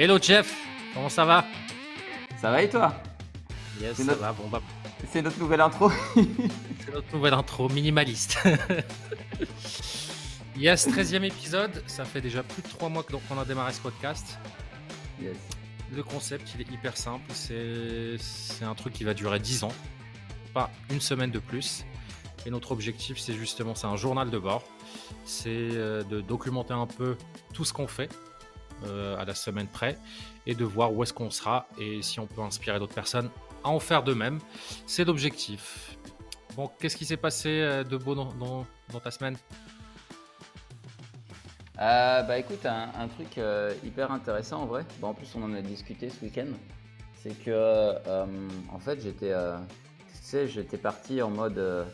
Hello Jeff, comment ça va? Ça va et toi? Yes, ça va. Bon, bah... C'est notre nouvelle intro. C'est notre nouvelle intro minimaliste. yes, 13e épisode. Ça fait déjà plus de 3 mois qu'on a démarré ce podcast. Yes. Le concept, il est hyper simple. C'est un truc qui va durer 10 ans, pas une semaine de plus. Et notre objectif, c'est justement, c'est un journal de bord. C'est euh, de documenter un peu tout ce qu'on fait à la semaine près et de voir où est-ce qu'on sera et si on peut inspirer d'autres personnes à en faire de même. C'est l'objectif. Bon, qu'est-ce qui s'est passé euh, de beau dans, ta semaine? Bah écoute, un, truc hyper intéressant en vrai. Bon, en plus, on en a discuté ce week-end. C'est que, en fait, j'étais, tu sais, j'étais parti en mode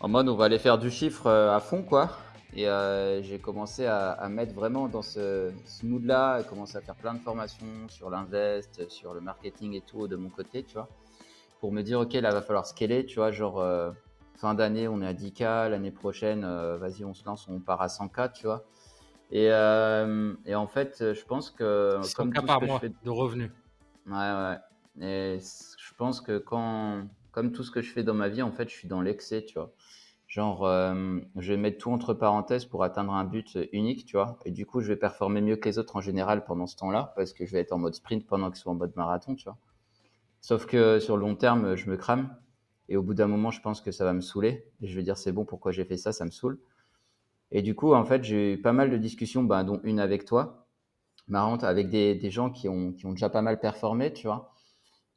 en mode on va aller faire du chiffre euh, à fond quoi. Et euh, j'ai commencé à, mettre vraiment dans ce, mood-là, commencer à faire plein de formations sur l'invest, sur le marketing et tout de mon côté, tu vois, pour me dire ok là va falloir scaler, tu vois, genre euh, fin d'année on est à 10K, l'année prochaine vas-y on se lance, on part à 100K, tu vois. Et, et en fait je pense que 100K par mois de revenus. Ouais ouais. Et je pense que quand comme tout ce que je fais dans ma vie en fait je suis dans l'excès, tu vois. Genre, euh, je vais mettre tout entre parenthèses pour atteindre un but unique, tu vois. Et du coup, je vais performer mieux que les autres en général pendant ce temps-là, parce que je vais être en mode sprint pendant je sois en mode marathon, tu vois. Sauf que sur le long terme, je me crame. Et au bout d'un moment, je pense que ça va me saouler. Et je vais dire, c'est bon, pourquoi j'ai fait ça Ça me saoule. Et du coup, en fait, j'ai eu pas mal de discussions, bah, dont une avec toi, marrante, avec des, des gens qui ont, qui ont déjà pas mal performé, tu vois.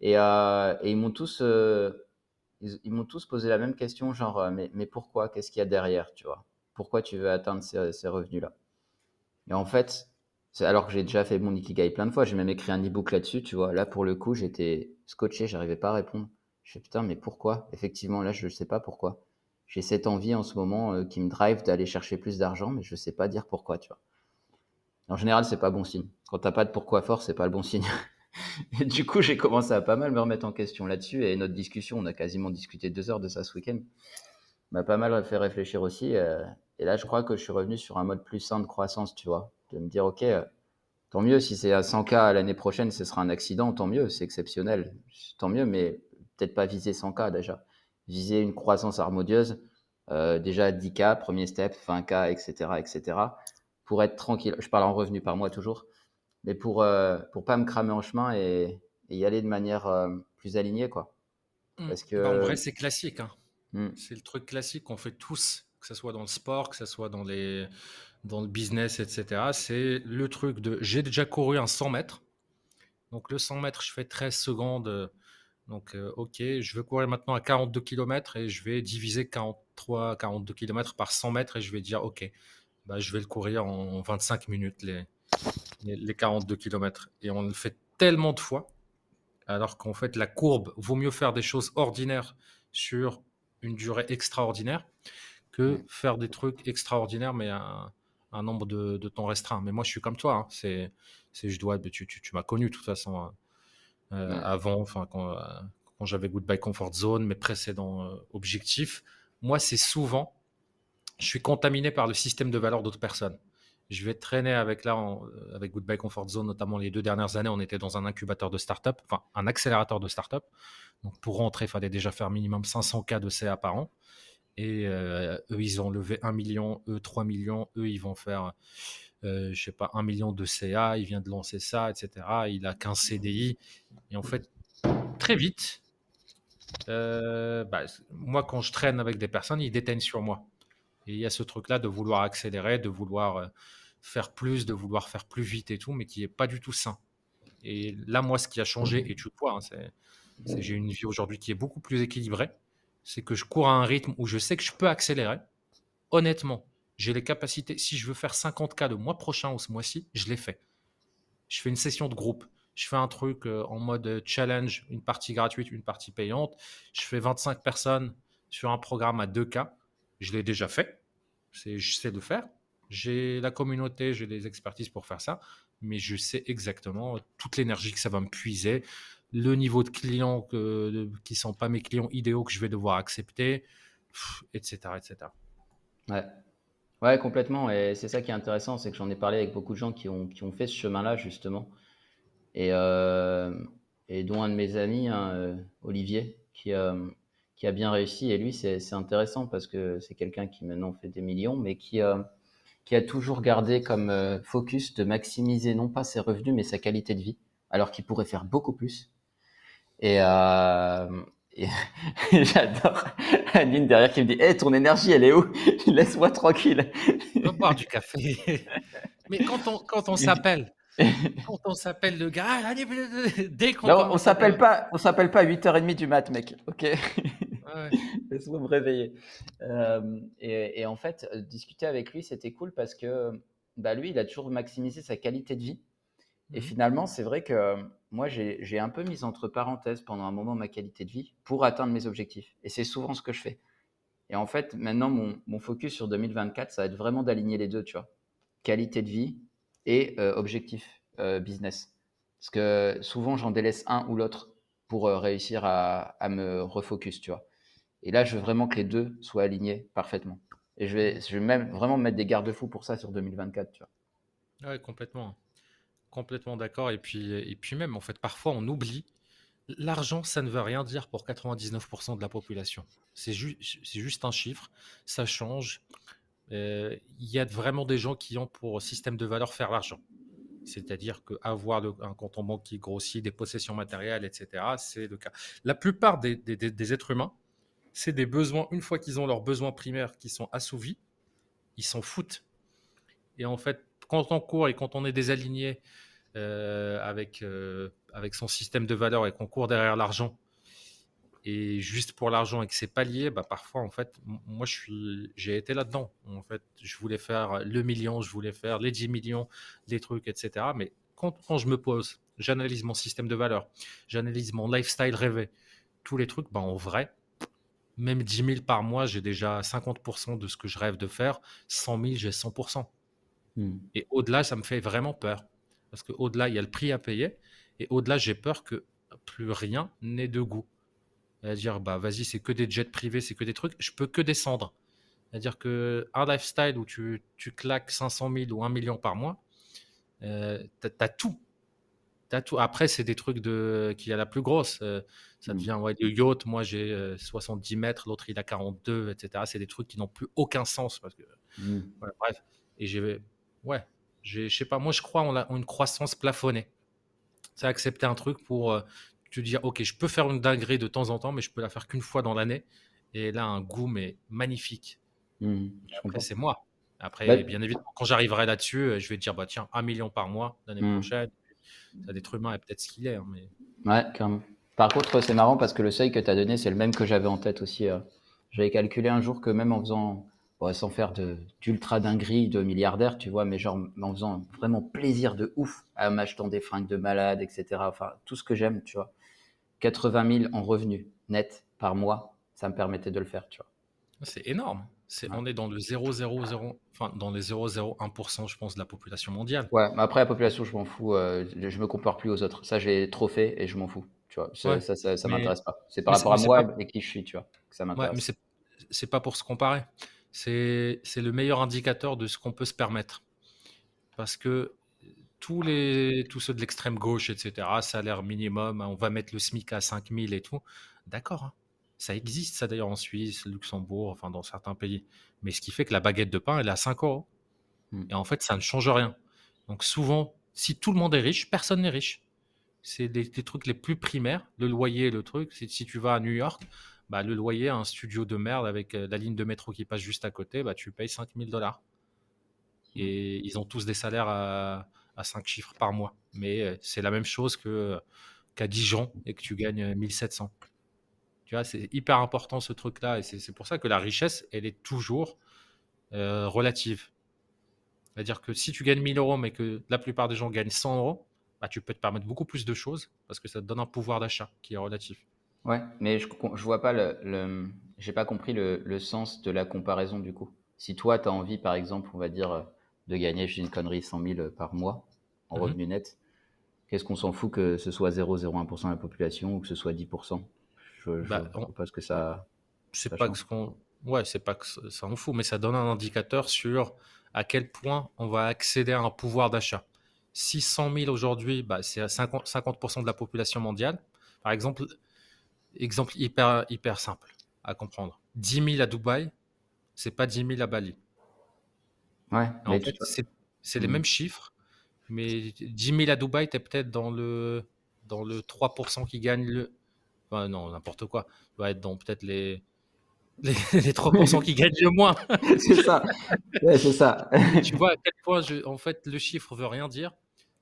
Et, euh, et ils m'ont tous. Euh, ils, m'ont tous posé la même question, genre, euh, mais, mais pourquoi? Qu'est-ce qu'il y a derrière, tu vois? Pourquoi tu veux atteindre ces, revenus-là? Et en fait, alors que j'ai déjà fait mon Ikigai plein de fois, j'ai même écrit un e-book là-dessus, tu vois. Là, pour le coup, j'étais scotché, j'arrivais pas à répondre. Je me putain, mais pourquoi? Effectivement, là, je ne sais pas pourquoi. J'ai cette envie en ce moment euh, qui me drive d'aller chercher plus d'argent, mais je ne sais pas dire pourquoi, tu vois. En général, c'est pas bon signe. Quand t'as pas de pourquoi fort, c'est pas le bon signe. Et du coup, j'ai commencé à pas mal me remettre en question là-dessus. Et notre discussion, on a quasiment discuté deux heures de ça ce week-end, m'a pas mal fait réfléchir aussi. Euh, et là, je crois que je suis revenu sur un mode plus sain de croissance, tu vois. De me dire, OK, euh, tant mieux si c'est à 100K l'année prochaine, ce sera un accident, tant mieux, c'est exceptionnel. Tant mieux, mais peut-être pas viser 100K déjà. Viser une croissance harmonieuse, euh, déjà 10K, premier step, 20K, etc., etc. Pour être tranquille. Je parle en revenu par mois toujours mais pour euh, pour pas me cramer en chemin et, y aller de manière euh, plus alignée quoi. Mmh. Parce que bah, en vrai c'est classique hein. mmh. C'est le truc classique qu'on fait tous, que ce soit dans le sport, que ce soit dans les dans le business, etc. C'est le truc de j'ai déjà couru un 100 mètres. Donc le 100 mètres, je fais 13 secondes. Donc euh, ok, je veux courir maintenant à 42 km et je vais diviser 43, 42 km par 100 mètres et je vais dire ok, bah, je vais le courir en 25 minutes les, les 42 km. Et on le fait tellement de fois, alors qu'en fait, la courbe, vaut mieux faire des choses ordinaires sur une durée extraordinaire que faire des trucs extraordinaires, mais à un, nombre de, temps restreint. Mais moi, je suis comme toi. Hein. C'est, c'est, je dois, tu, tu, tu m'as connu de toute façon hein. euh, avant, enfin, quand, euh, quand j'avais Goodbye Comfort Zone, mes précédents euh, objectifs. Moi, c'est souvent, je suis contaminé par le système de valeur d'autres personnes je vais traîner avec là, euh, avec Goodbye Comfort Zone, notamment les deux dernières années, on était dans un incubateur de start-up, enfin un accélérateur de start-up. Donc pour rentrer, il fallait déjà faire minimum 500 cas de CA par an. Et euh, eux, ils ont levé 1 million, eux 3 millions, eux, ils vont faire, euh, je sais pas, 1 million de CA, il vient de lancer ça, etc. Il a 15 CDI. Et en fait, très vite, bah, moi, quand je traîne avec des personnes, ils déteignent sur moi. Et il y a ce truc-là de vouloir accélérer, de vouloir faire plus, de vouloir faire plus vite et tout, mais qui est pas du tout sain. Et là, moi, ce qui a changé, et tu le vois, hein, c'est, j'ai une vie aujourd'hui qui est beaucoup plus équilibrée. C'est que je cours à un rythme où je sais que je peux accélérer. Honnêtement, j'ai les capacités. Si je veux faire 50 cas le mois prochain ou ce mois-ci, je l'ai fait. Je fais une session de groupe. Je fais un truc euh, en mode challenge, une partie gratuite, une partie payante. Je fais 25 personnes sur un programme à 2 cas. Je l'ai déjà fait. C'est, je sais le faire. J'ai la communauté, j'ai les expertises pour faire ça, mais je sais exactement toute l'énergie que ça va me puiser, le niveau de clients qui ne sont pas mes clients idéaux que je vais devoir accepter, etc. etc. Ouais. Ouais, complètement. Et c'est ça qui est intéressant, c'est que j'en ai parlé avec beaucoup de gens qui ont, qui ont fait ce chemin-là, justement. Et, euh, dont un de mes amis, hein, euh, Olivier, qui, euh, qui a bien réussi. Et lui, c'est intéressant parce que c'est quelqu'un qui maintenant fait des millions, mais qui, qui a toujours gardé comme focus de maximiser non pas ses revenus, mais sa qualité de vie, alors qu'il pourrait faire beaucoup plus. Et, j'adore Aline derrière qui me dit Hé, ton énergie, elle est où? Laisse-moi tranquille. On boire du café. Mais quand on, quand on s'appelle, quand on s'appelle le gars, ah, dès qu'on. On s'appelle pas, on s'appelle pas à 8h30 du mat, mec. Ok? Laisse-moi me réveiller. Euh, et, et, en fait, discuter avec lui, c'était cool parce que bah, lui, il a toujours maximisé sa qualité de vie. Et mmh finalement, c'est vrai que moi, j'ai un peu mis entre parenthèses pendant un moment ma qualité de vie pour atteindre mes objectifs. Et c'est souvent ce que je fais. Et en fait, maintenant, mon, focus sur 2024, ça va être vraiment d'aligner les deux, tu vois. Qualité de vie et euh, objectif euh, business. Parce que souvent, j'en délaisse un ou l'autre pour euh, réussir à, me refocus, tu vois. Et là, je veux vraiment que les deux soient alignés parfaitement. Et je vais, je vais même vraiment mettre des garde-fous pour ça sur 2024, tu vois. Ouais, complètement. Complètement d'accord. Et puis, et puis même, en fait, parfois, on oublie. L'argent, ça ne veut rien dire pour 99% de la population. C'est juste un chiffre. Ça change. Euh, il y a vraiment des gens qui ont pour système de valeur faire l'argent. C'est-à-dire qu'avoir un compte en banque qui grossit, des possessions matérielles, etc., c'est le cas. La plupart des, des êtres humains, c'est des besoins, une fois qu'ils ont leurs besoins primaires qui sont assouvis, ils s'en foutent. Et en fait, quand on court et quand on est désaligné euh, avec, euh, avec son système de valeur et qu'on court derrière l'argent, et juste pour l'argent et que c'est pas lié, bah parfois en fait, moi j'ai été là-dedans. En fait, je voulais faire le million, je voulais faire les 10 millions, les trucs, etc. Mais quand, quand je me pose, j'analyse mon système de valeur, j'analyse mon lifestyle rêvé, tous les trucs, bah en vrai, même 10 000 par mois, j'ai déjà 50% de ce que je rêve de faire. 100 000, j'ai 100%. Hmm. Et au-delà, ça me fait vraiment peur. Parce qu'au-delà, il y a le prix à payer. Et au-delà, j'ai peur que plus rien n'ait de goût. C'est-à-dire, bah, vas-y, c'est que des jets privés, c'est que des trucs. Je peux que descendre. C'est-à-dire qu'un lifestyle où tu, tu, claques 500 000 ou 1 million par mois, euh, tu as, tout. As tout. Après, c'est des trucs de, qui a la plus grosse. Euh, ça hmm. devient ouais, du yacht. Moi, j'ai 70 euh, mètres, l'autre, il a 42, etc. C'est des trucs qui n'ont plus aucun sens. Parce que, hmm. bref. Et j'ai ouais, je sais pas, moi je crois en, une croissance plafonnée. C'est accepter un truc pour euh, te dire, ok, je peux faire une dinguerie de temps en temps, mais je peux la faire qu'une fois dans l'année. Et là, un goût, mais magnifique. Mmh, après, c'est moi. Après, bah bien évidemment, quand j'arriverai là-dessus, je vais dire, bah tiens, un million par mois l'année mmh. prochaine. Ça d'être humain et peut-être ce qu'il est. Hein, mais... Ouais, quand Par contre, c'est marrant parce que le seuil que tu as donné, c'est le même que j'avais en tête aussi. Euh. J'avais calculé un jour que même en faisant sans faire d'ultra dinguerie de milliardaire, tu vois, mais genre en faisant vraiment plaisir de ouf, en m'achetant des fringues de malade, etc. Enfin, tout ce que j'aime, tu vois. 80 000 en revenus net par mois, ça me permettait de le faire, tu vois. C'est énorme. C'est, On est dans le 0,00, enfin dans les 0,01%, je pense, de la population mondiale. Ouais, mais après la population, je m'en fous. Euh, je me compare plus aux autres. Ça, j'ai trop fait et je m'en fous. Tu vois, ça, ça, ça, m'intéresse pas. C'est par rapport à moi et qui je suis, tu vois, que ça m'intéresse. Ouais, mais c'est, c'est pas pour se comparer c'est le meilleur indicateur de ce qu'on peut se permettre. Parce que tous, les, tous ceux de l'extrême gauche, etc., salaire minimum, on va mettre le SMIC à 5000 et tout, d'accord, hein. Ça existe ça d'ailleurs en Suisse, Luxembourg, enfin dans certains pays. Mais ce qui fait que la baguette de pain, elle est à 5 euros. Hmm. Et en fait, ça ne change rien. Donc souvent, si tout le monde est riche, personne n'est riche. C'est des, trucs les plus primaires, le loyer, le truc. Si tu vas à New York, bah, le loyer, un studio de merde avec euh, la ligne de métro qui passe juste à côté, bah, tu payes 5000 dollars. Et ils ont tous des salaires à, à 5 chiffres par mois. Mais euh, c'est la même chose que, qu'à Dijon et que tu gagnes 1700. Tu vois, c'est hyper important ce truc-là. Et c'est, pour ça que la richesse, elle est toujours euh, relative. C'est-à-dire que si tu gagnes 1000 euros, mais que la plupart des gens gagnent 100 euros, bah, tu peux te permettre beaucoup plus de choses parce que ça te donne un pouvoir d'achat qui est relatif. Ouais, mais je, je vois pas le, le j'ai pas compris le, le, sens de la comparaison du coup. Si toi, tu as envie, par exemple, on va dire, de gagner, je une connerie, 100 000 par mois en mmh revenu net, qu'est-ce qu'on s'en fout que ce soit 0,01% de la population ou que ce soit 10% Je, je bah, vois pas ce que ça. C'est pas ce qu'on Ouais, c'est pas que ça en fout, mais ça donne un indicateur sur à quel point on va accéder à un pouvoir d'achat. 600 000 aujourd'hui, bah, c'est 50%, 50 de la population mondiale. Par exemple, exemple hyper, hyper simple à comprendre. 10 000 à Dubaï, c'est pas 10 000 à Bali. Ouais, en fait, c'est les mmh. mêmes chiffres, mais 10 000 à Dubaï, tu es peut-être dans le, dans le 3% qui gagne le. Enfin, non, n'importe quoi. Tu vas être dans peut-être les les, 3% qui gagnent le moins. c'est ça. c'est ça. tu vois à quel point, je, en fait, le chiffre veut rien dire.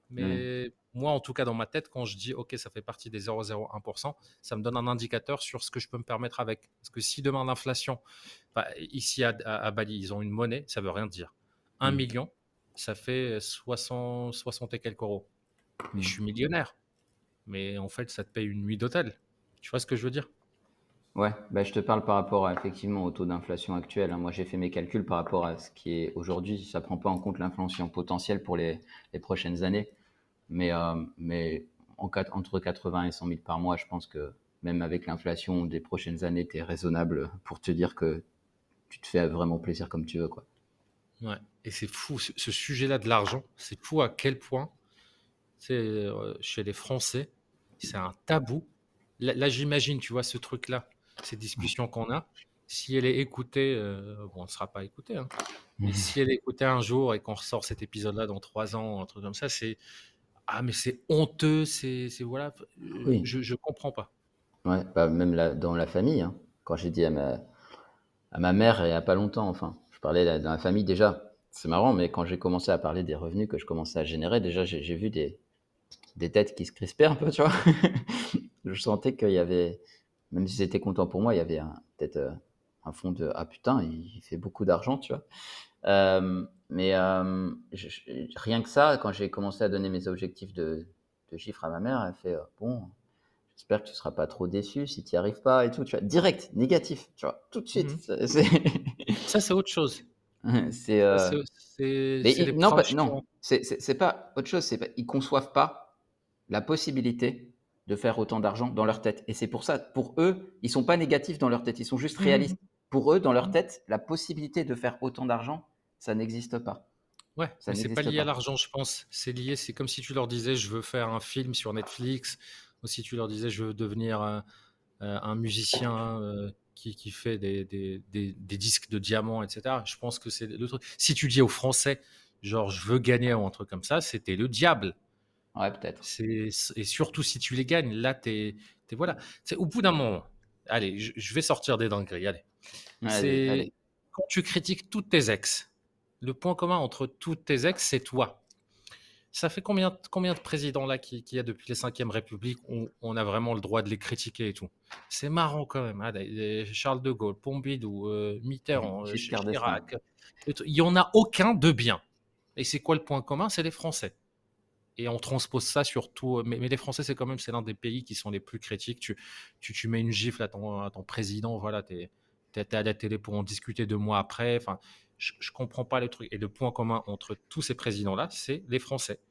Mais moi, en tout cas, dans ma tête, quand je dis OK, ça fait partie des 0,01%, ça me donne un indicateur sur ce que je peux me permettre avec. Parce que si demain l'inflation, bah, ici à, Bali, ils ont une monnaie, ça veut rien dire. 1 mm. million, ça fait 60, 60 et quelques euros. Mais je mm. suis millionnaire. Mais en fait, ça te paye une nuit d'hôtel. Tu vois ce que je veux dire? Ouais, bah, je te parle par rapport à, effectivement au taux d'inflation actuel. Hein. Moi, j'ai fait mes calculs par rapport à ce qui est aujourd'hui. Ça ne prend pas en compte l'inflation potentielle pour les, prochaines années. Mais, euh, mais en, entre 80 et 100 000 par mois, je pense que même avec l'inflation des prochaines années, tu es raisonnable pour te dire que tu te fais vraiment plaisir comme tu veux. Quoi. Ouais, et c'est fou, ce, sujet-là de l'argent, c'est fou à quel point, euh, chez les Français, c'est un tabou. Là j'imagine, tu vois, ce truc-là ces discussions qu'on a, si elle est écoutée, euh, bon, elle ne sera pas écoutée, hein, mais si elle est écoutée un jour et qu'on ressort cet épisode-là dans trois ans, un truc comme ça, c'est ah mais c'est honteux, c'est voilà, euh, je je comprends pas. Ouais, bah, même dans la famille, hein. quand j'ai dit à ma à ma mère il y a pas longtemps, enfin, je parlais dans la famille déjà. C'est marrant, mais quand j'ai commencé à parler des revenus que je commençais à générer, déjà j'ai vu des des têtes qui se crispaient un peu, tu vois. Je sentais qu'il y avait même si c'était content pour moi, il y avait peut-être euh, un fond de ah putain, il, fait beaucoup d'argent, tu vois. Euh, mais euh, rien que ça, quand j'ai commencé à donner mes objectifs de, chiffres à ma mère, elle fait bon, j'espère que tu seras pas trop déçu si tu n'y arrives pas et tout, tu vois. Direct, négatif, tu vois, tout de suite. Mmh ça, c'est autre chose. c'est non, pas, non, c'est pas autre chose. C'est ils conçoivent pas la possibilité de faire autant d'argent dans leur tête. Et c'est pour ça, pour eux, ils sont pas négatifs dans leur tête, ils sont juste mmh. réalistes. Pour eux, dans leur mmh. tête, la possibilité de faire autant d'argent, ça n'existe pas. Ouais, ça mais c'est pas lié à l'argent, je pense. C'est lié, c'est comme si tu leur disais, je veux faire un film sur Netflix, ou si tu leur disais, je veux devenir un, euh, musicien euh, qui, qui, fait des, des, des, des, disques de diamants, etc. Je pense que c'est le truc. Si tu dis aux Français, genre, je veux gagner ou un truc comme ça, c'était le diable. Ouais, peut-être. Et surtout si tu les gagnes, là, t'es, es, voilà. C'est au bout d'un moment. Allez, je, vais sortir des dingueries. Allez. quand tu critiques toutes tes ex. Le point commun entre toutes tes ex, c'est toi. Ça fait combien, combien de présidents là qui, qui y a depuis les 5e République où on a vraiment le droit de les critiquer et tout? C'est marrant quand même. Hein, Charles de Gaulle, Pompidou, euh, Mitterrand, euh, Chirac. Il n'y en a aucun de bien. Et c'est quoi le point commun? C'est les Français et on transpose ça sur tout. Mais, les Français, c'est quand même c'est l'un des pays qui sont les plus critiques. Tu, tu, tu mets une gifle à ton, à ton président, voilà, tu es, à la télé pour en discuter deux mois après. Enfin, je, ne comprends pas le truc. Et le point commun entre tous ces présidents-là, c'est les Français.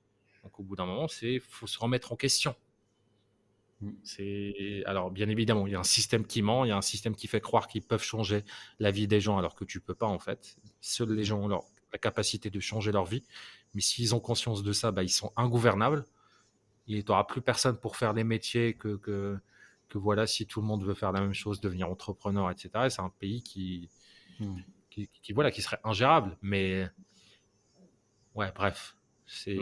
Donc au bout d'un moment, c'est faut se remettre en question. Mmh. C'est alors bien évidemment, il y a un système qui ment, il y a un système qui fait croire qu'ils peuvent changer la vie des gens alors que tu peux pas en fait. Seuls les gens ont leur, la capacité de changer leur vie. Mais s'ils ont conscience de ça, bah, ils sont ingouvernables. Il n'y aura plus personne pour faire les métiers que, que, que, voilà, si tout le monde veut faire la même chose, devenir entrepreneur, etc. c'est un pays qui, hmm. qui, voilà, qui serait ingérable. Mais ouais, bref. C'est,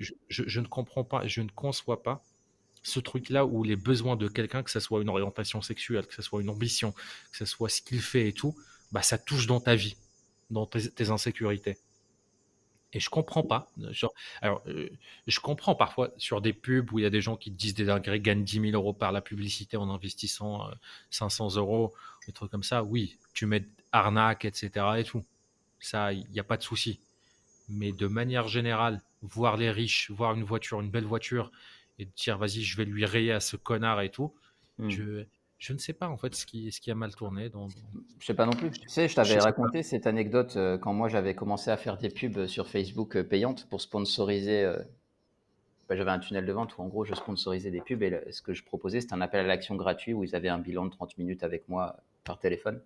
je, je, ne comprends pas, je ne conçois pas ce truc-là où les besoins de quelqu'un, que ce soit une orientation sexuelle, que ce soit une ambition, que ce soit ce qu'il fait et tout, bah, ça touche dans ta vie, dans tes insécurités. Et je comprends pas. Genre, alors, euh, je comprends parfois sur des pubs où il y a des gens qui disent des dingueries, gagnent 10 000 euros par la publicité en investissant 500 euh, euros, des trucs comme ça. Oui, tu mets arnaque, etc. et tout. Ça, il n'y a pas de souci. Mais de manière générale, voir les riches, voir une voiture, une belle voiture, et dire vas-y, je vais lui rayer à ce connard et tout, mmh. je, je ne sais pas en fait ce qui, ce qui a mal tourné. Dans, Je sais pas non plus. Tu sais, je t'avais raconté cette anecdote euh, quand moi j'avais commencé à faire des pubs sur Facebook euh, payantes pour sponsoriser. Euh, bah, j'avais un tunnel de vente où en gros je sponsorisais des pubs et ce que je proposais c'était un appel à l'action gratuit où ils avaient un bilan de 30 minutes avec moi par téléphone.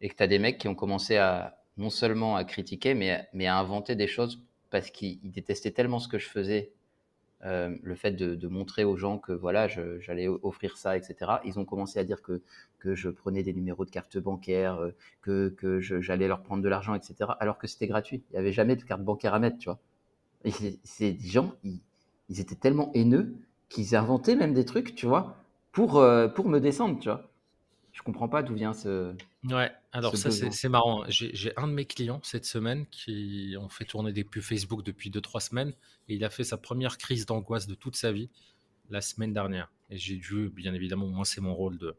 et que tu as des mecs qui ont commencé à non seulement à critiquer, mais, mais à inventer des choses parce qu'ils détestaient tellement ce que je faisais, euh, le fait de, montrer aux gens que voilà, j'allais offrir ça, etc. Ils ont commencé à dire que, que je prenais des numéros de carte bancaire, euh, que, que j'allais leur prendre de l'argent, etc. Alors que c'était gratuit. Il n'y avait jamais de carte bancaire à mettre, tu vois. Ces gens, ils, ils, étaient tellement haineux qu'ils inventaient même des trucs, tu vois, pour, euh, pour me descendre, tu vois je comprends pas d'où vient ce. Ouais, alors ça c'est marrant. J'ai un de mes clients cette semaine qui ont fait tourner des pubs Facebook depuis 2-3 semaines et il a fait sa première crise d'angoisse de toute sa vie la semaine dernière. Et j'ai dû, bien évidemment, moi c'est mon rôle de,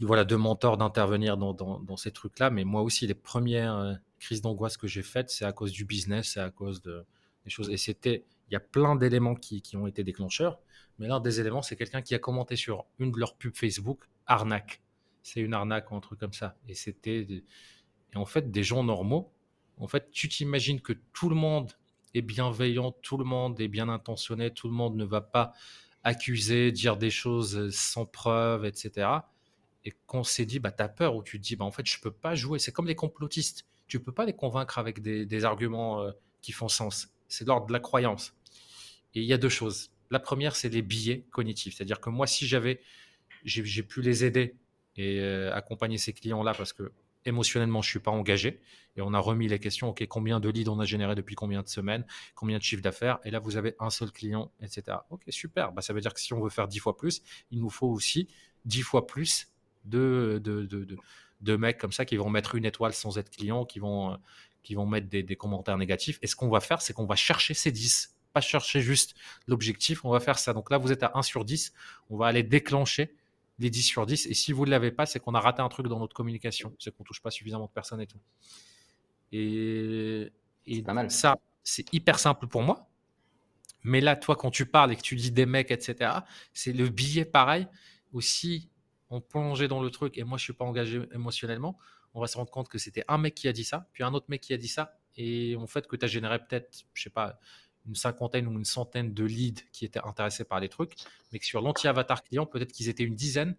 voilà, de mentor, d'intervenir dans, dans, ces trucs-là. Mais moi aussi, les premières euh, crises d'angoisse que j'ai faites, c'est à cause du business, c'est à cause de, des choses. Et c'était, il y a plein d'éléments qui, qui ont été déclencheurs. Mais l'un des éléments, c'est quelqu'un qui a commenté sur une de leurs pubs Facebook, arnaque c'est une arnaque ou un truc comme ça. Et c'était. Et en fait, des gens normaux, en fait, tu t'imagines que tout le monde est bienveillant, tout le monde est bien intentionné, tout le monde ne va pas accuser, dire des choses sans preuve, etc. Et qu'on s'est dit, bah, tu as peur, ou tu te dis, bah, en fait, je peux pas jouer. C'est comme les complotistes. Tu peux pas les convaincre avec des, arguments euh, qui font sens. C'est l'ordre de la croyance. Et il y a deux choses. La première, c'est les billets cognitifs. C'est-à-dire que moi, si j'avais, j'ai pu les aider et euh, accompagner ces clients-là parce que émotionnellement, je suis pas engagé. Et on a remis les questions, OK, combien de leads on a généré depuis combien de semaines, combien de chiffre d'affaires, et là, vous avez un seul client, etc. OK, super. Bah, ça veut dire que si on veut faire 10 fois plus, il nous faut aussi 10 fois plus de, de, de, de, mecs comme ça qui vont mettre une étoile sans être client, qui vont, euh, qui vont mettre des, des commentaires négatifs. Et ce qu'on va faire, c'est qu'on va chercher ces 10, pas chercher juste l'objectif, on va faire ça. Donc là, vous êtes à 1 sur 10, on va aller déclencher les 10 sur 10. Et si vous ne l'avez pas, c'est qu'on a raté un truc dans notre communication. C'est qu'on touche pas suffisamment de personnes et tout. Et, pas mal. ça, c'est hyper simple pour moi. Mais là, toi, quand tu parles et que tu dis des mecs, etc., c'est le billet pareil. Aussi, on plongeait dans le truc et moi, je suis pas engagé émotionnellement. On va se rendre compte que c'était un mec qui a dit ça, puis un autre mec qui a dit ça. Et en fait, que tu as généré peut-être, je sais pas, une cinquantaine ou une centaine de leads qui étaient intéressés par les trucs, mais que sur l'anti-avatar client, peut-être qu'ils étaient une dizaine,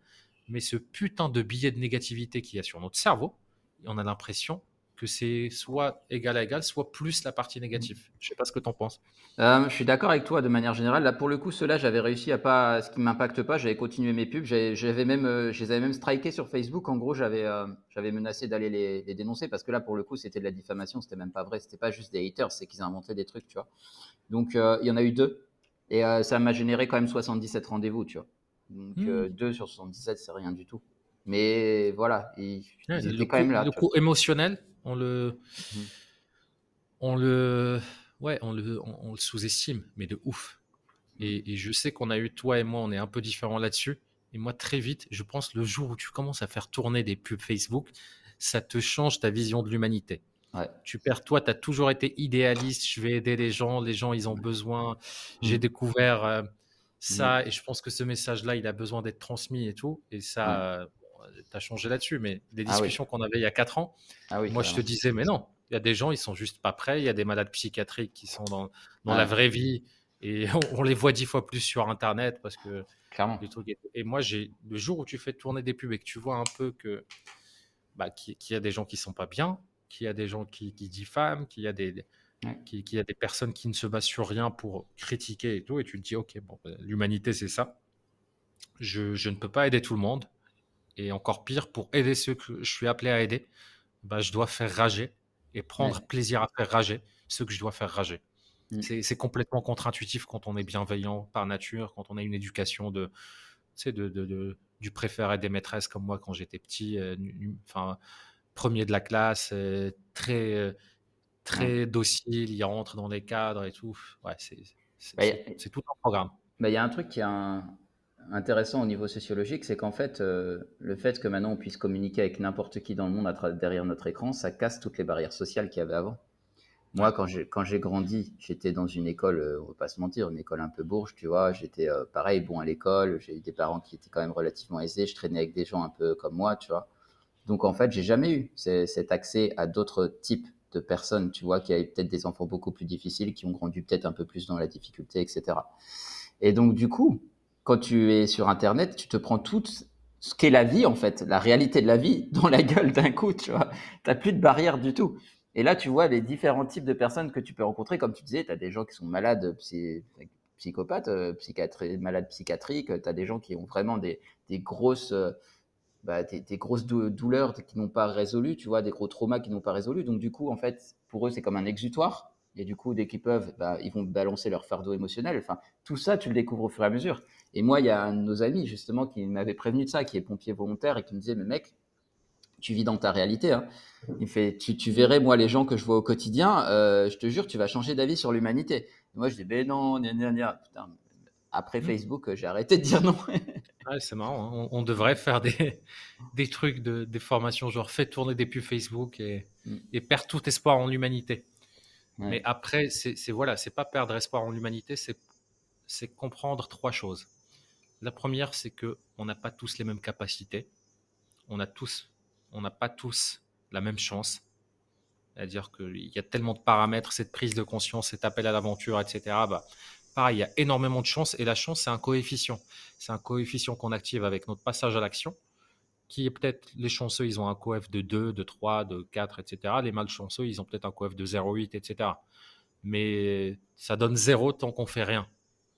mais ce putain de billet de négativité qu'il y a sur notre cerveau, on a l'impression que c'est soit égal à égal, soit plus la partie négative. Je sais pas ce que tu en penses. Euh, je suis d'accord avec toi de manière générale. Là, pour le coup, ceux-là, j'avais réussi à pas, ce qui m'impacte pas, j'avais continué mes pubs. J'avais même, euh, je les avais même strikés sur Facebook. En gros, j'avais, euh, j'avais menacé d'aller les, les, dénoncer parce que là, pour le coup, c'était de la diffamation. C'était même pas vrai. C'était pas juste des haters, c'est qu'ils inventaient des trucs, tu vois. Donc, il y en a eu deux. Et ça m'a généré quand même 77 rendez-vous, tu vois. Donc, mmh. deux sur 77, c'est rien du tout. Mais voilà, ils, étaient quand même là. Le coup émotionnel, on le, mmh. on le, ouais, on le, on, le sous-estime, mais de ouf. Mmh. Et, je sais qu'on a eu toi et moi, on est un peu différents là-dessus. Et moi, très vite, je pense le jour où tu commences à faire tourner des pubs Facebook, ça te change ta vision de l'humanité. Tu perds, toi, tu as toujours été idéaliste. Je vais aider les gens, les gens, ils ont besoin. J'ai mmh. découvert euh, ça et je pense que ce message-là, il a besoin d'être transmis et tout. Et ça, tu as changé là-dessus, mais les ah discussions qu'on avait il y a 4 ans, ah moi je te disais, mais non, il y a des gens, ils sont juste pas prêts, il y a des malades psychiatriques qui sont dans, dans la vraie vie et on, les voit dix fois plus sur Internet parce que. Clairement. Et moi, j'ai le jour où tu fais tourner des pubs et que tu vois un peu que bah, qu'il y a des gens qui sont pas bien, qu'il y a des gens qui, qui diffament, qu'il y a des, qu'il y a des personnes qui ne se basent sur rien pour critiquer et tout, et tu te dis, ok, bon, bah, l'humanité c'est ça. Je, je, ne peux pas aider tout le monde. Et encore pire, pour aider ceux que je suis appelé à aider, bah, je dois faire rager et prendre plaisir à faire rager ceux que je dois faire rager. Mmh. C'est complètement contre-intuitif quand on est bienveillant par nature, quand on a une éducation de, de, de, de du préféré des maîtresses comme moi quand j'étais petit, euh, enfin, premier de la classe, euh, très, euh, très docile, il rentre dans les cadres et tout. Ouais, c'est bah, tout un programme. Bah, il y a un truc qui est un, intéressant au niveau sociologique, c'est qu'en fait, euh, le fait que maintenant on puisse communiquer avec n'importe qui dans le monde derrière notre écran, ça casse toutes les barrières sociales qu'il y avait avant. Moi, quand j'ai, quand j'ai grandi, j'étais dans une école, euh, on va pas se mentir, une école un peu bourge, tu vois. J'étais euh, pareil, bon à l'école. J'ai eu des parents qui étaient quand même relativement aisés. Je traînais avec des gens un peu comme moi, tu vois. Donc, en fait, j'ai jamais eu cet accès à d'autres types de personnes, tu vois, qui avaient peut-être des enfants beaucoup plus difficiles, qui ont grandi peut-être un peu plus dans la difficulté, etc. Et donc, du coup, quand tu es sur Internet, tu te prends toutes, ce qu'est la vie, en fait, la réalité de la vie, dans la gueule d'un coup, tu vois. Tu plus de barrière du tout. Et là, tu vois les différents types de personnes que tu peux rencontrer. Comme tu disais, tu as des gens qui sont malades, psychopathes, euh, malades psychiatriques. Tu as des gens qui ont vraiment des, grosses, euh, bah, des, grosses douleurs qui n'ont pas résolu, tu vois, des gros traumas qui n'ont pas résolu. Donc, du coup, en fait, pour eux, c'est comme un exutoire. Et du coup, dès qu'ils peuvent, bah, ils vont balancer leur fardeau émotionnel. Enfin, tout ça, tu le découvres au fur et à mesure. Et moi, il y a un de nos amis, justement, qui m'avait prévenu de ça, qui est pompier volontaire et qui me disait, mais mec, tu vis dans ta réalité. Hein. Il fait, tu, tu, verrais, moi, les gens que je vois au quotidien, euh, je te jure, tu vas changer d'avis sur l'humanité. Moi, je dis, ben non, gna, gna, gna. Putain, après mmh. Facebook, j'ai arrêté de dire non. c'est marrant. Hein. On, devrait faire des, des trucs, de, des formations, genre fais tourner des pubs Facebook et, mmh. et perdre tout espoir en l'humanité. Mais après, c'est voilà, c'est pas perdre espoir en l'humanité, c'est comprendre trois choses. La première, c'est que on n'a pas tous les mêmes capacités. On a tous, on n'a pas tous la même chance. C'est-à-dire qu'il y a tellement de paramètres, cette prise de conscience, cet appel à l'aventure, etc. Bah, pareil, il y a énormément de chance et la chance, c'est un coefficient. C'est un coefficient qu'on active avec notre passage à l'action qui est peut-être les chanceux, ils ont un coef de 2, de 3, de 4, etc. Les malchanceux, ils ont peut-être un coef de 0,8, etc. Mais ça donne 0 tant qu'on fait rien.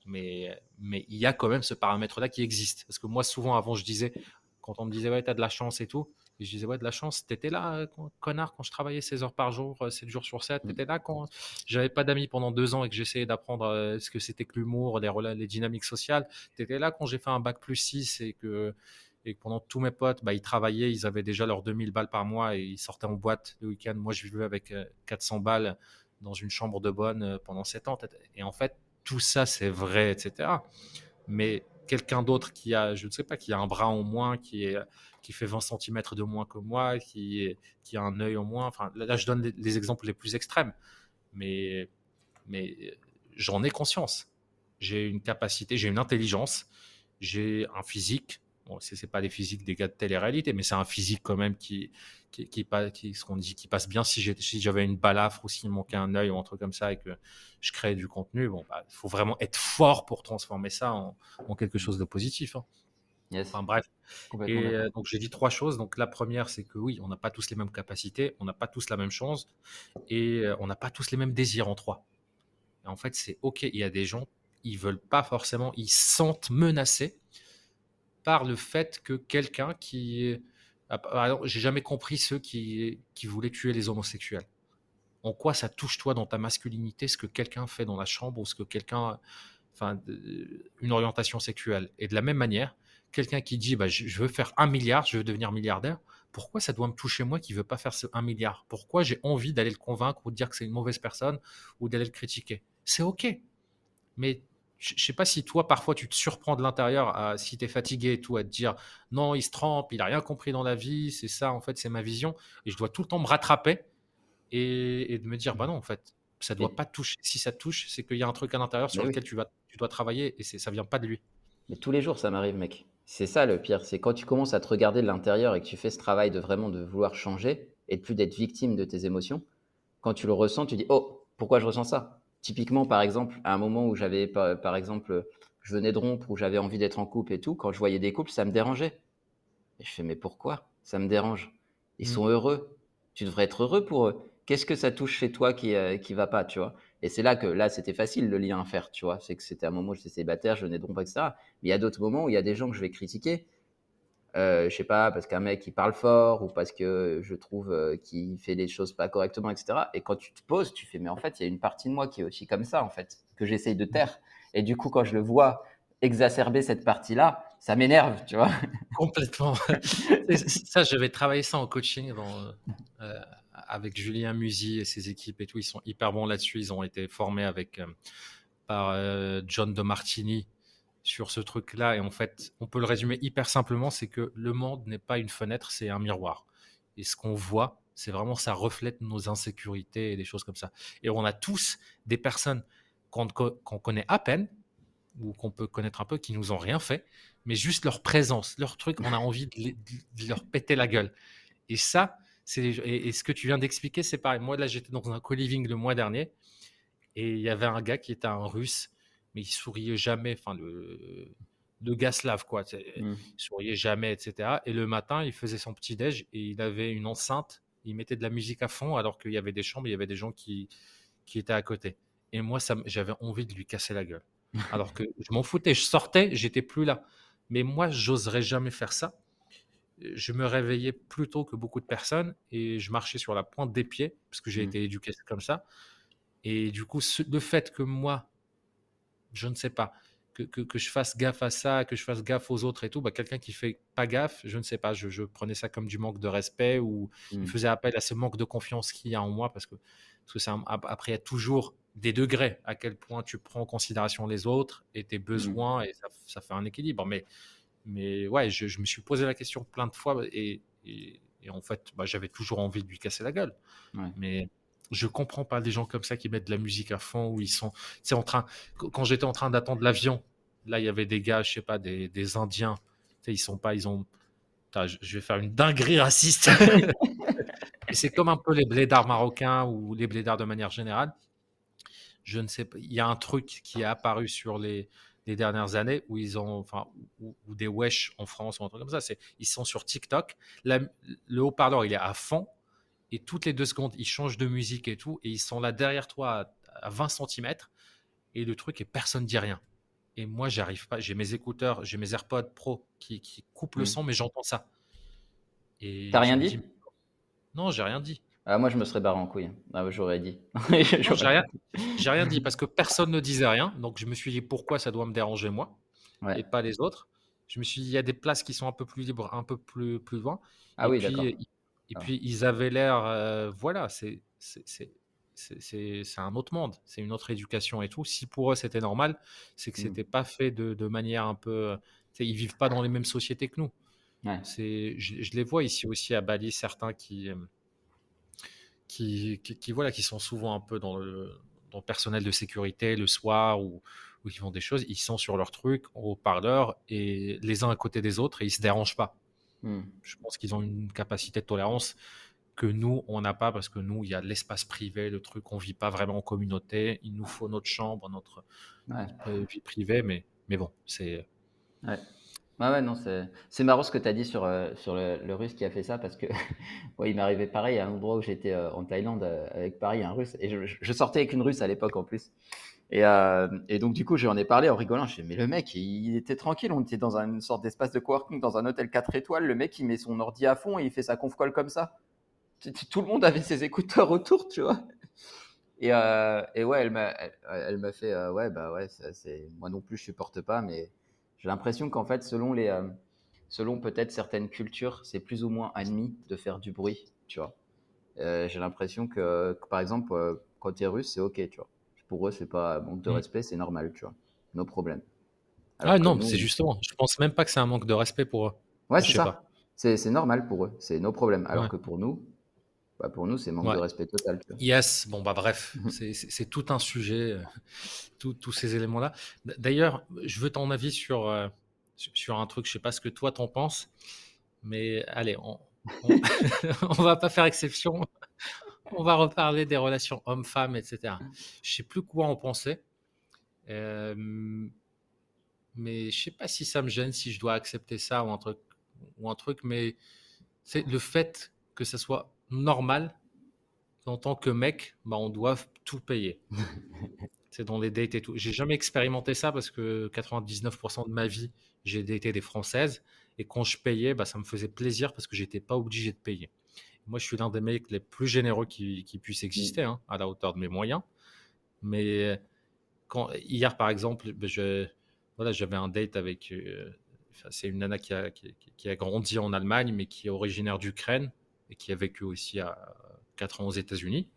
Mais, mais il y a quand même ce paramètre-là qui existe. Parce que moi, souvent, avant, je disais, quand on me disait, ouais, t'as de la chance et tout, je disais, ouais, de la chance, t'étais là, connard, quand je travaillais 16 heures par jour, 7 euh, jours sur 7, t'étais là quand j'avais pas d'amis pendant deux ans et que j'essayais d'apprendre euh, ce que c'était que l'humour, les, les dynamiques sociales, t'étais là quand j'ai fait un bac plus 6 et que et pendant tous mes potes, bah, ils travaillaient, ils avaient déjà leurs 2000 balles par mois et ils sortaient en boîte le week-end. Moi, je vivais avec 400 euh, balles dans une chambre de bonne euh, pendant 7 ans. Et en fait, tout ça, c'est vrai, etc. Mais quelqu'un d'autre qui a, je ne sais pas, qui a un bras en moins, qui, est, qui fait 20 cm de moins que moi, qui, qui a un œil en moins. Enfin, là, je donne les, exemples les plus extrêmes. Mais, mais j'en ai conscience. J'ai une capacité, j'ai une intelligence, j'ai un physique, Bon, ce n'est pas des physiques des gars de télé-réalité, mais c'est un physique quand même qui, qui, qui, ce qu'on dit, qui passe bien. Si j'avais une balafre ou s'il manquait un œil ou un truc comme ça et que je crée du contenu, bon, il bah, faut vraiment être fort pour transformer ça en, quelque chose de positif. Hein. Enfin bref. Et euh, donc j'ai dit trois choses. Donc la première, c'est que oui, on n'a pas tous les mêmes capacités, on n'a pas tous la même chance et euh, on n'a pas tous les mêmes désirs en trois. en fait, c'est ok. Il y a des gens, ils veulent pas forcément, ils sentent menacés par le fait que quelqu'un qui. Ah, j'ai jamais compris ceux qui, qui voulaient tuer les homosexuels. En quoi ça touche toi dans ta masculinité ce que quelqu'un fait dans la chambre ou ce que quelqu'un. Enfin, une orientation sexuelle? Et de la même manière, quelqu'un qui dit bah, je, veux faire un milliard, je veux devenir milliardaire, pourquoi ça doit me toucher moi qui ne veux pas faire ce un milliard? Pourquoi j'ai envie d'aller le convaincre ou de dire que c'est une mauvaise personne ou d'aller le critiquer? C'est OK. Mais je sais pas si toi, parfois, tu te surprends de l'intérieur, à, si tu es fatigué et tout, à te dire non, il se trempe, il a rien compris dans la vie, c'est ça, en fait, c'est ma vision. Et je dois tout le temps me rattraper et, de me dire bah non, en fait, ça doit pas toucher. Si ça touche, c'est qu'il y a un truc à l'intérieur sur lequel tu, vas, tu dois travailler et ça vient pas de lui. Mais tous les jours, ça m'arrive, mec. C'est ça le pire, c'est quand tu commences à te regarder de l'intérieur et que tu fais ce travail de vraiment de vouloir changer et de plus d'être victime de tes émotions. Quand tu le ressens, tu dis oh, pourquoi je ressens ça? Typiquement, par exemple, à un moment où j'avais, par, exemple, je venais de rompre, où j'avais envie d'être en couple et tout, quand je voyais des couples, ça me dérangeait. Et je fais, mais pourquoi? Ça me dérange Ils mmh. sont heureux. Tu devrais être heureux pour eux. Qu'est-ce que ça touche chez toi qui ne qui va pas, tu vois? Et c'est là que là, c'était facile le lien à faire, tu vois. C'est que c'était un moment où j'étais célibataire, je venais de rompre, etc. Mais il y a d'autres moments où il y a des gens que je vais critiquer euh, je sais pas, parce qu'un mec il parle fort ou parce que je trouve euh, qu'il fait des choses pas correctement, etc. Et quand tu te poses, tu fais, mais en fait, il y a une partie de moi qui est aussi comme ça, en fait, que j'essaye de taire. Et du coup, quand je le vois exacerber cette partie-là, ça m'énerve, tu vois. Complètement. ça, je vais travailler ça en coaching euh, avec Julien Musy et ses équipes et tout. Ils sont hyper bons là-dessus. Ils ont été formés avec par John De Martini sur ce truc-là. Et en fait, on peut le résumer hyper simplement, c'est que le monde n'est pas une fenêtre, c'est un miroir. Et ce qu'on voit, c'est vraiment, ça reflète nos insécurités et des choses comme ça. Et on a tous des personnes qu'on connaît à peine, ou qu'on peut connaître un peu, qui nous ont rien fait, mais juste leur présence, leur truc, on a envie de, leur péter la gueule. Et ça, c'est et, et, ce que tu viens d'expliquer, c'est pareil. Moi, là, j'étais dans un co-living le mois dernier, et il y avait un gars qui était un russe mais il souriait jamais. Enfin, le, le gars slave, quoi. Il mmh. souriait jamais, etc. Et le matin, il faisait son petit déj et il avait une enceinte. Il mettait de la musique à fond alors qu'il y avait des chambres, il y avait des gens qui, qui étaient à côté. Et moi, j'avais envie de lui casser la gueule. Alors que je m'en foutais, je sortais, j'étais plus là. Mais moi, j'oserais jamais faire ça. Je me réveillais plus tôt que beaucoup de personnes et je marchais sur la pointe des pieds parce que j'ai mmh. été éduqué comme ça. Et du coup, le fait que moi, je ne sais pas, que, que, je fasse gaffe à ça, que je fasse gaffe aux autres et tout, bah, quelqu'un qui fait pas gaffe, je ne sais pas, je, je prenais ça comme du manque de respect ou il mmh. faisait appel à ce manque de confiance qu'il y a en moi parce que, parce que ça, après, il y a toujours des degrés à quel point tu prends en considération les autres et tes mmh. besoins et ça, ça fait un équilibre. Mais, mais ouais, je, je, me suis posé la question plein de fois et, et, en fait, bah, j'avais toujours envie de lui casser la gueule. Mais je comprends pas des gens comme ça qui mettent de la musique à fond où ils sont, c'est en train, quand j'étais en train d'attendre l'avion, là il y avait des gars, je sais pas, des, des Indiens, ils sont pas, ils ont, je vais faire une dinguerie raciste. C'est comme un peu les blédards marocains ou les blédards de manière générale. Je ne sais pas, il y a un truc qui est apparu sur les, les dernières années où ils ont, enfin, ou, des wesh en France ou un truc comme ça. C'est, ils sont sur TikTok. le haut-parleur, il est à fond et toutes les deux secondes, ils changent de musique et tout, et ils sont là derrière toi à, 20 cm, et le truc, et personne dit rien. Et moi, j'arrive pas, j'ai mes écouteurs, j'ai mes AirPods Pro qui, coupent le mmh. son, mais j'entends ça. Et T'as rien dit Non, j'ai rien dit. Ah, moi, je me serais barré en couille. Ah, j'aurais dit. j'ai rien, rien, dit parce que personne ne disait rien. Donc, je me suis dit pourquoi ça doit me déranger moi et pas les autres? Je me suis dit il y a des places qui sont un peu plus libres, un peu plus, plus loin. Ah oui, d'accord. Et ah. puis, ils avaient l'air, voilà, c'est un autre monde, c'est une autre éducation et tout. Si pour eux c'était normal, c'est que mmh. c'était pas fait de, de, manière un peu. Ils vivent pas dans les mêmes sociétés que nous. C'est, je, les vois ici aussi à Bali, certains qui, qui, qui, voilà, qui sont souvent un peu dans le, dans le personnel de sécurité le soir ou, ou qui font des choses. Ils sont sur leur truc, au parleur, et les uns à côté des autres, et ils se dérangent pas. Hmm. Je pense qu'ils ont une capacité de tolérance que nous, on n'a pas parce que nous, il y a l'espace privé, le truc, on vit pas vraiment en communauté. Il nous faut notre chambre, notre, vie privée, mais, mais bon, c'est. Ouais. ouais, non, c'est marrant ce que tu as dit sur, euh, sur le, russe qui a fait ça parce que ouais, il m'arrivait pareil à un endroit où j'étais euh, en Thaïlande euh, avec pareil un russe et je, je sortais avec une russe à l'époque en plus. Euh, et, donc, du coup, j'en ai parlé en rigolant. Je dit, mais le mec, il était tranquille. On était dans une sorte d'espace de coworking, dans un hôtel 4 étoiles. Le mec, il met son ordi à fond et il fait sa conf call comme ça. Tout le monde avait ses écouteurs autour, tu vois. Et, euh, ouais, elle m'a, elle, m'a fait, euh, ouais, bah ouais, moi non plus, je supporte pas, mais j'ai l'impression qu'en fait, selon les, selon peut-être certaines cultures, c'est plus ou moins admis de faire du bruit, tu vois. j'ai l'impression que, par exemple, quand tu es russe, c'est ok, tu vois pour eux, c'est pas manque de mm. respect, c'est normal, tu vois. Nos problèmes. ah non, c'est justement. Je pense même pas que c'est un manque de respect pour eux. Ouais, c'est ça. C'est normal pour eux, c'est nos problèmes. Alors que pour nous, bah pour nous, c'est manque de respect total. Yes, bon, bah bref, c'est tout un sujet, euh, tous ces éléments-là. D'ailleurs, je veux ton avis sur, euh, sur un truc, je sais pas ce que toi t'en penses, mais allez, on, on, on va pas faire exception on va reparler des relations hommes-femmes, etc. Je sais plus quoi en penser. Euh, mais je sais pas si ça me gêne, si je dois accepter ça ou un truc, ou un truc mais c'est le fait que ça soit normal en tant que mec, bah, on doit tout payer. c'est dans les dates et tout. J'ai jamais expérimenté ça parce que 99% de ma vie, j'ai daté des Françaises et quand je payais, bah, ça me faisait plaisir parce que j'étais pas obligé de payer. Moi, je suis l'un des mecs les plus généreux qui, qui puissent exister, hein, à la hauteur de mes moyens. Mais quand, hier, par exemple, ben, je, voilà, j'avais un date avec. Euh, c'est une nana qui a, qui, a, grandi en Allemagne, mais qui est originaire d'Ukraine et qui a vécu aussi à 4 ans aux États-Unis.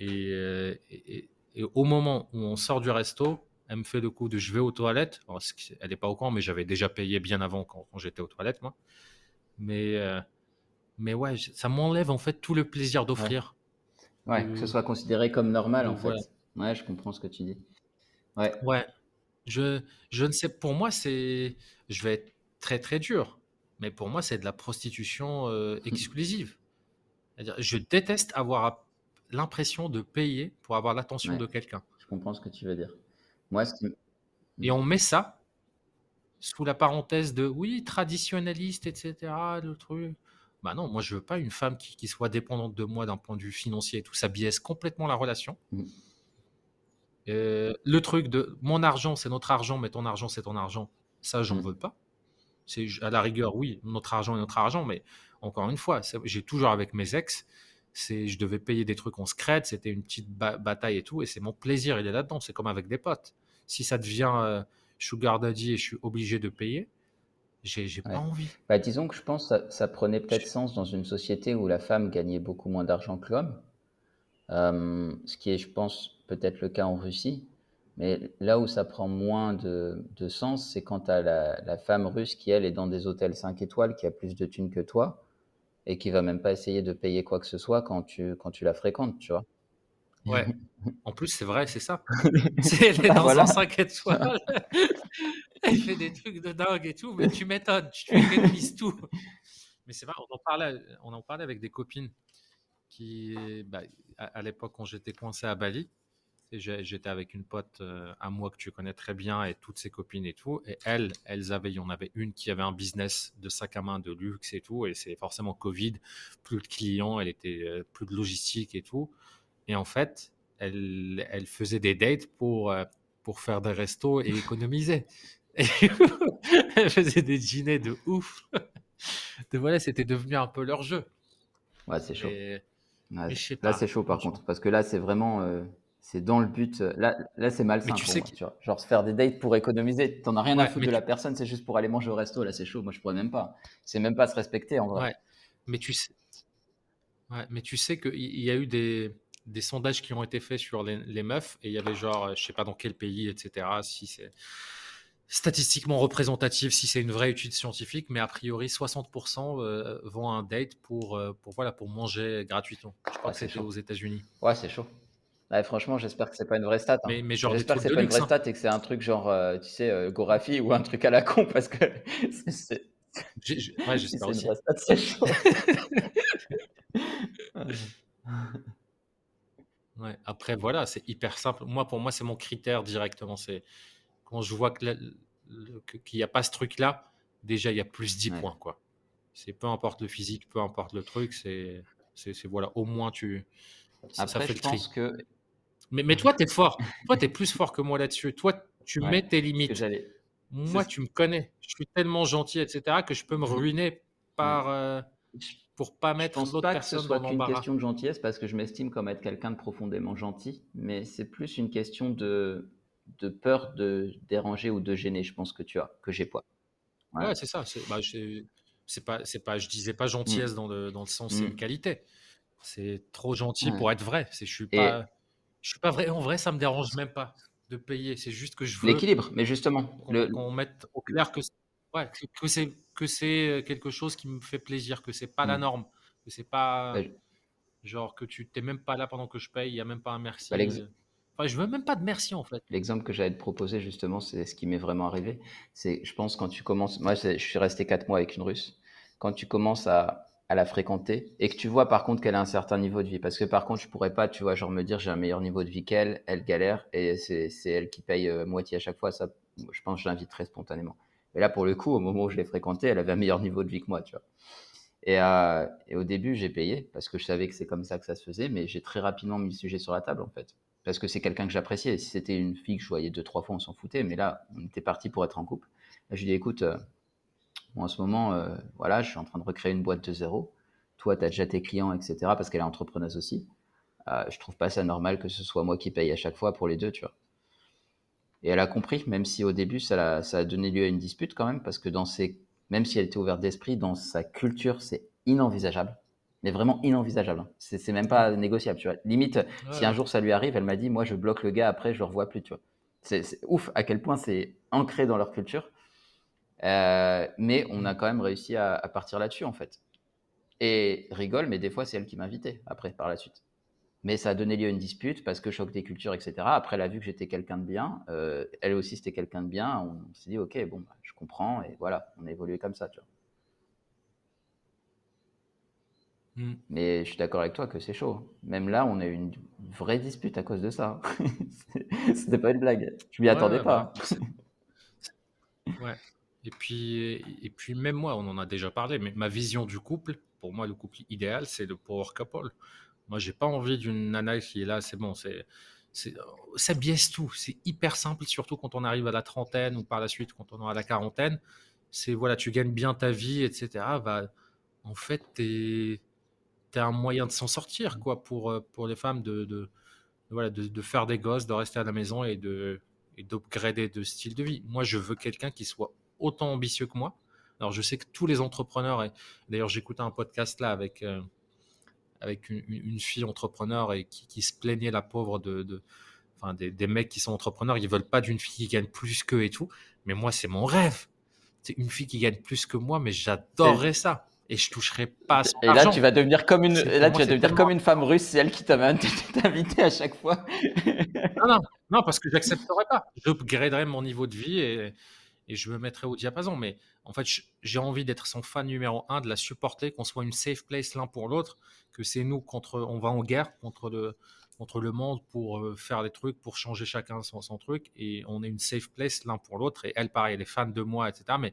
Euh, et, et, au moment où on sort du resto, elle me fait le coup de je vais aux toilettes. elle n'est pas au courant, mais j'avais déjà payé bien avant quand, j'étais aux toilettes, moi. Mais. Euh, mais ouais, ça m'enlève en fait tout le plaisir d'offrir. Ouais, que ce soit considéré comme normal en fait. Ouais, je comprends ce que tu dis. Ouais. Ouais. Je, je ne sais, pour moi, c'est. Je vais être très très dur, mais pour moi, c'est de la prostitution euh, exclusive. C'est-à-dire, je déteste avoir l'impression de payer pour avoir l'attention de quelqu'un. Je comprends ce que tu veux dire. Moi, Et on met ça sous la parenthèse de oui, traditionnaliste, etc. Le truc. Bah non, moi je veux pas une femme qui, soit dépendante de moi d'un point de vue financier et tout. Ça biaise complètement la relation. Mm. le truc de mon argent, c'est notre argent, mais ton argent, c'est ton argent. Ça, j'en mmh. veux pas. C'est à la rigueur, oui, notre argent est notre argent, mais encore une fois, j'ai toujours avec mes ex, c'est je devais payer des trucs en secret, c'était une petite bataille et tout, et c'est mon plaisir, il est là-dedans. C'est comme avec des potes. Si ça devient euh, sugar daddy et je suis obligé de payer, j'ai pas envie. Bah, disons que je pense que ça, prenait peut-être sens dans une société où la femme gagnait beaucoup moins d'argent que l'homme. Euh, ce qui est, je pense, peut-être le cas en Russie. Mais là où ça prend moins de, sens, c'est quand tu as la, femme russe qui, elle, est dans des hôtels 5 étoiles, qui a plus de thunes que toi, et qui va même pas essayer de payer quoi que ce soit quand tu, quand tu la fréquentes, tu vois. Ouais. En plus, c'est vrai, c'est ça. elle est dans un 5 étoiles. elle fait des trucs de dingue et tout, mais tu m'étonnes, tu économises tout. Mais c'est vrai, on en, parlait, on en parlait avec des copines qui, bah, à l'époque, quand j'étais coincé à Bali, J'étais avec une pote euh, à moi que tu connais très bien et toutes ses copines et tout. Et elles, elles avaient, il y en avait une qui avait un business de sac à main de luxe et tout. Et c'est forcément Covid, plus de clients, elle était euh, plus de logistique et tout. Et en fait, elle, elle faisait des dates pour, euh, pour faire des restos et économiser. elle faisait des dîners de ouf. de voilà, c'était devenu un peu leur jeu. Ouais, c'est chaud. là, c'est chaud par contre, parce que là, c'est vraiment c'est dans le but. Euh, là, là c'est malsain. tu sais tu vois. Genre se faire des dates pour économiser. T'en as rien à foutre de la personne, c'est juste pour aller manger au resto. Là, c'est chaud. Moi, je pourrais même pas. C'est même pas se respecter en vrai. Ouais. Mais tu sais, mais tu sais qu'il y a eu des, des, sondages qui ont été faits sur les, les, meufs et il y avait genre, je sais pas dans quel pays, etc. Si c'est statistiquement représentatif, si c'est une vraie étude scientifique, mais a priori 60% euh, vont à un date pour, euh, pour, voilà, pour manger gratuitement. Je crois que c'était aux États-Unis. Ouais, c'est chaud franchement, j'espère que c'est pas une vraie stat. Hein. Mais, j'espère que c'est pas une vraie hein. stat et que c'est un truc genre, euh, tu sais, euh, Gorafi ou un truc à la con parce que c'est. Ouais, j'espère aussi. Une vraie stat, c'est chaud. ouais, après, voilà, c'est hyper simple. Moi, pour moi, c'est mon critère directement. C'est quand je vois qu'il n'y a pas ce truc-là, déjà, il y a plus 10 points, quoi. C'est peu importe le physique, peu importe le truc, c'est, voilà, au moins tu. Après, ça fait je pense que mais, toi, tu es fort. Toi, tu es plus fort que moi là-dessus. Toi, tu mets tes limites. Moi, tu me connais. Je suis tellement gentil, etc., que je peux me ruiner par. Euh, pour pas mettre je pense pas que ce soit qu'une question de gentillesse parce que je m'estime comme être quelqu'un de profondément gentil, mais c'est plus une question de, de peur de déranger ou de gêner, je pense que tu as, que j'ai pas. Ouais, c'est ça. C'est bah, pas, c'est pas, je disais pas gentillesse mm. dans, le, dans le sens, c'est mm. une qualité. C'est trop gentil pour être vrai. C'est, je suis pas. Je suis pas vrai. En vrai, ça me dérange même pas de payer. C'est juste que je veux. L'équilibre, mais justement. Qu'on le... mette au clair que, ouais, que, c'est que c'est euh, quelque chose qui me fait plaisir, que c'est pas la mmh. norme, que c'est pas genre que tu t'es même pas là pendant que je paye, il y a même pas un merci. Bah, enfin, je veux même pas de merci en fait. L'exemple que j'allais te proposer justement, c'est ce qui m'est vraiment arrivé. C'est, je pense, quand tu commences. Moi, je suis resté quatre mois avec une Russe. Quand tu commences à à la fréquenter et que tu vois par contre qu'elle a un certain niveau de vie parce que par contre je pourrais pas tu vois genre me dire j'ai un meilleur niveau de vie qu'elle elle galère et c'est elle qui paye euh, moitié à chaque fois ça je pense que je l'inviterais spontanément mais là pour le coup au moment où je l'ai fréquentée elle avait un meilleur niveau de vie que moi tu vois et, euh, et au début j'ai payé parce que je savais que c'est comme ça que ça se faisait mais j'ai très rapidement mis le sujet sur la table en fait parce que c'est quelqu'un que j'appréciais si c'était une fille que je voyais deux trois fois on s'en foutait mais là on était parti pour être en couple je lui ai dit écoute euh, en ce moment, euh, voilà, je suis en train de recréer une boîte de zéro. Toi, tu as déjà tes clients, etc. Parce qu'elle est entrepreneuse aussi. Euh, je trouve pas ça normal que ce soit moi qui paye à chaque fois pour les deux, tu vois. Et elle a compris, même si au début, ça a, ça a donné lieu à une dispute quand même, parce que dans ses, même si elle était ouverte d'esprit, dans sa culture, c'est inenvisageable. Mais vraiment inenvisageable. C'est même pas négociable, tu vois. Limite, si un jour ça lui arrive, elle m'a dit, moi, je bloque le gars après, je le revois plus, tu vois. C'est ouf à quel point c'est ancré dans leur culture. Euh, mais on a quand même réussi à, partir là-dessus, en fait. Et rigole, mais des fois, c'est elle qui m'invitait après, par la suite. Mais ça a donné lieu à une dispute parce que choc des cultures, etc. Après, elle a vu que j'étais quelqu'un de bien. Euh, elle aussi, c'était quelqu'un de bien. On, s'est dit, OK, bon, bah, je comprends. Et voilà, on a évolué comme ça, tu vois. Hmm. Mais je suis d'accord avec toi que c'est chaud. Même là, on a eu une vraie dispute à cause de ça. C'était pas une blague. Je m'y attendais pas. Bah, ouais. Et puis, et puis même moi, on en a déjà parlé, mais ma vision du couple, pour moi, le couple idéal, c'est le power couple. Moi, j'ai pas envie d'une nana qui est là, c'est bon, c'est, ça biaise tout. C'est hyper simple, surtout quand on arrive à la trentaine ou par la suite quand on est à la quarantaine. C'est voilà, tu gagnes bien ta vie, etc. Bah, en fait, tu es, un moyen de s'en sortir, quoi, pour, euh, pour les femmes de, voilà, de, faire des gosses, de rester à la maison et de et d'upgrader de style de vie. Moi, je veux quelqu'un qui soit autant ambitieux que moi. Alors, je sais que tous les entrepreneurs, et d'ailleurs, j'écoutais un podcast là avec, euh, avec une, fille entrepreneur et qui, se plaignait, la pauvre, de, de enfin, des, des, mecs qui sont entrepreneurs, ils veulent pas d'une fille qui gagne plus qu'eux et tout. Mais moi, c'est mon rêve. C'est une fille qui gagne plus que moi, mais j'adorerais ça. Et je toucherais pas Et là, tu vas devenir comme une, là, tu vas devenir comme une femme russe, c'est elle qui t'a invité à chaque fois. non, non, non, parce que j'accepterais pas. J'upgraderais mon niveau de vie et, et je me mettrais au diapason. Mais en fait, j'ai envie d'être son fan numéro un, de la supporter, qu'on soit une safe place l'un pour l'autre, que c'est nous contre, on va en guerre contre le, contre le monde pour euh, faire des trucs, pour changer chacun son, son truc, et on est une safe place l'un pour l'autre. Et elle, pareil, elle est fan de moi, etc. Mais,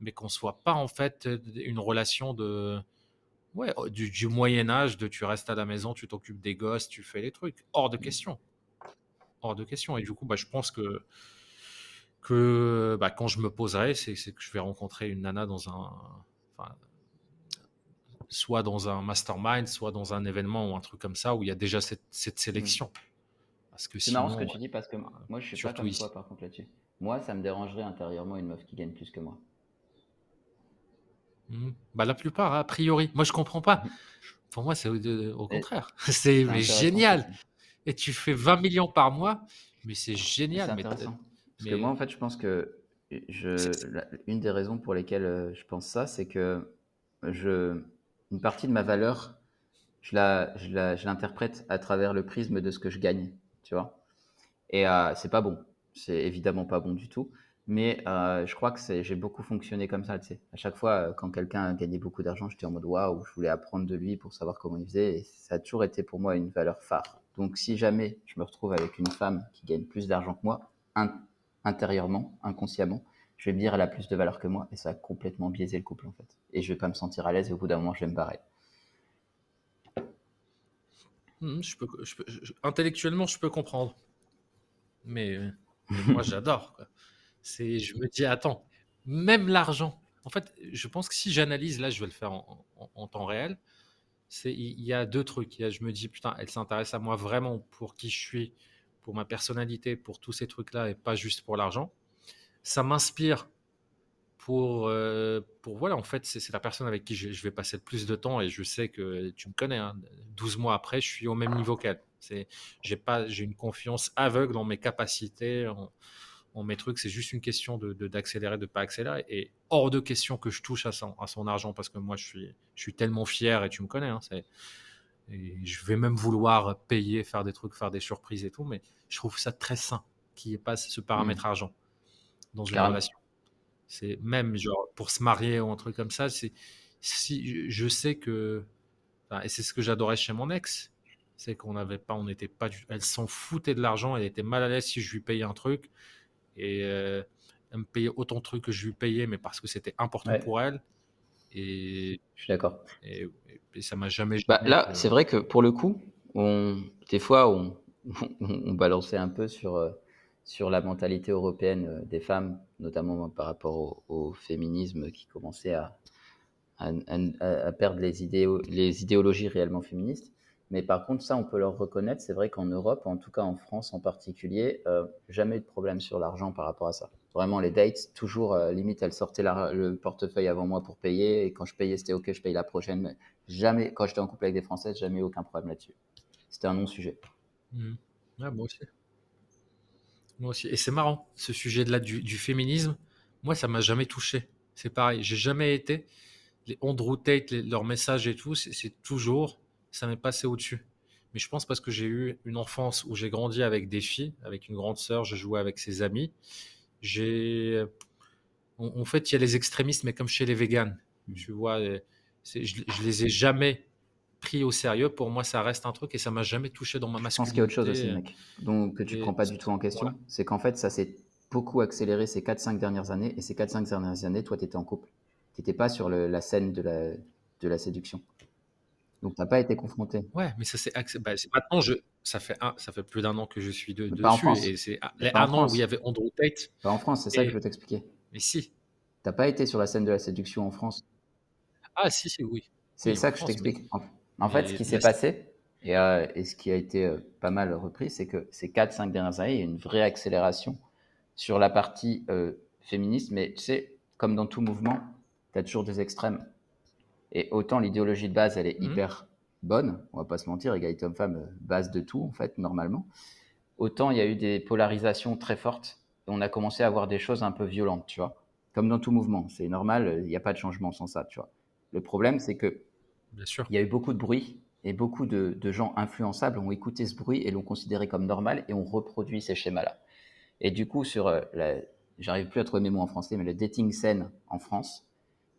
mais qu'on soit pas en fait une relation de, ouais, du, du Moyen Âge, de tu restes à la maison, tu t'occupes des gosses, tu fais les trucs, hors de question, hors de question. Et du coup, bah, je pense que que bah, quand je me poserai, c'est que je vais rencontrer une nana dans un. soit dans un mastermind, soit dans un événement ou un truc comme ça où il y a déjà cette, cette mmh. sélection. Parce que c'est marrant ce que tu dis parce que moi je suis pas comme toi par contre là-dessus. Moi ça me dérangerait intérieurement une meuf qui gagne plus que moi. Mmh. Bah, la plupart, a priori. Moi je comprends pas. Pour moi c'est au, contraire. C'est génial. Et tu fais 20 millions par mois, mais c'est génial. Mais parce que moi, en fait, je pense que je, une des raisons pour lesquelles euh, je pense ça, c'est que je, une partie de ma valeur, je la, je l'interprète à travers le prisme de ce que je gagne, tu vois. Et euh, c'est pas bon. C'est évidemment pas bon du tout. Mais euh, je crois que j'ai beaucoup fonctionné comme ça, tu sais. À chaque fois, euh, quand quelqu'un gagnait beaucoup d'argent, j'étais en mode waouh, je voulais apprendre de lui pour savoir comment il faisait. Et ça a toujours été pour moi une valeur phare. Donc, si jamais je me retrouve avec une femme qui gagne plus d'argent que moi, un, intérieurement, inconsciemment, je vais me dire elle a plus de valeur que moi et ça a complètement biaisé le couple en fait. Et je vais pas me sentir à l'aise et au bout d'un moment je vais me barrer. Hmm, je peux, intellectuellement je peux comprendre, mais, euh, moi j'adore. C'est, je me dis attends, même l'argent. En fait, je pense que si j'analyse, là je vais le faire en, temps réel, c'est il y, a deux trucs. Il y a, je me dis putain, elle s'intéresse à moi vraiment pour qui je suis pour ma personnalité, pour tous ces trucs-là et pas juste pour l'argent. Ça m'inspire pour, euh, pour voilà, en fait, c'est la personne avec qui je, vais passer le plus de temps et je sais que tu me connais, 12 hein, mois après, je suis au même niveau qu'elle. J'ai une confiance aveugle en mes capacités, en, mes trucs. C'est juste une question d'accélérer, de, de, pas accélérer. Et hors de question que je touche à son, à son argent parce que moi, je suis, je suis tellement fier et tu me connais. Hein, c'est et je vais même vouloir payer, faire des trucs, faire des surprises et tout, mais je trouve ça très sain qu'il n'y ait pas ce paramètre mmh. argent dans une relation. C'est même genre pour se marier ou un truc comme ça, c'est si je sais que et c'est ce que j'adorais chez mon ex, c'est qu'on n'avait pas, on n'était pas, elle s'en foutait de l'argent, elle était mal à l'aise si je lui payais un truc et euh, elle me payait autant de trucs que je lui payais, mais parce que c'était important pour elle. Et je suis d'accord. Et, ça m'a jamais. Bah, là, c'est vrai que pour le coup, on, des fois, on, on, balançait un peu sur, euh, sur la mentalité européenne euh, des femmes, notamment par rapport au, féminisme qui commençait à, à, à, perdre les, idées, les idéologies réellement féministes. Mais par contre, ça, on peut leur reconnaître. C'est vrai qu'en Europe, en tout cas en France en particulier, euh, jamais eu de problème sur l'argent par rapport à ça. Vraiment, les dates, toujours, euh, limite, elles sortaient le portefeuille avant moi pour payer. Et quand je payais, c'était OK, je paye la prochaine. Mais jamais, quand j'étais en couple avec des Françaises, jamais eu aucun problème là-dessus. C'était un non-sujet. Mmh. moi aussi. Moi aussi. Et c'est marrant, ce sujet-là du, féminisme. Moi, ça m'a jamais touché. C'est pareil. J'ai jamais été. Les Andrew Tate, leurs messages et tout, c'est toujours ça m'est passé au-dessus. Mais je pense parce que j'ai eu une enfance où j'ai grandi avec des filles, avec une grande sœur, je jouais avec ses amis. J'ai, en, fait, il y a les extrémistes, mais comme chez les véganes, tu vois, je, je les ai jamais pris au sérieux. Pour moi, ça reste un truc et ça m'a jamais touché dans ma masculinité. Je pense qu'il y a autre chose aussi, mec, donc que tu ne prends pas du tout en question. C'est qu'en fait, ça c'est beaucoup accéléré ces 4-5 dernières années. Et ces 4-5 dernières années, toi, tu étais en couple. Tu n'étais pas sur la scène de la, de la séduction. Donc, tu n'as pas été confronté. Ouais, mais ça, c'est. Bah, maintenant, je, ça, fait un, ça fait plus d'un an que je suis de, dessus. Pas en France. Et c'est un an où il y avait Andrew Tate. Pas en France, c'est ça que je veux t'expliquer. Mais si. Tu n'as pas été sur la scène de la séduction en France? Ah, si, si, oui. C'est ça que je t'explique. En, fait, ce qui s'est passé, et, euh, et, ce qui a été euh, pas mal repris, c'est que ces 4-5 dernières années, il y a une vraie accélération sur la partie euh, féministe. Mais tu sais, comme dans tout mouvement, tu as toujours des extrêmes. Et autant l'idéologie de base, elle est mmh. hyper bonne, on va pas se mentir, égalité homme-femme, base de tout, en fait, normalement. Autant il y a eu des polarisations très fortes et on a commencé à avoir des choses un peu violentes, tu vois. Comme dans tout mouvement, c'est normal, il n'y a pas de changement sans ça, tu vois. Le problème, c'est que Bien sûr. il y a eu beaucoup de bruit et beaucoup de, gens influençables ont écouté ce bruit et l'ont considéré comme normal et ont reproduit ces schémas-là. Et du coup, sur euh, la, j'arrive plus à trouver mes mots en français, mais le dating scène en France,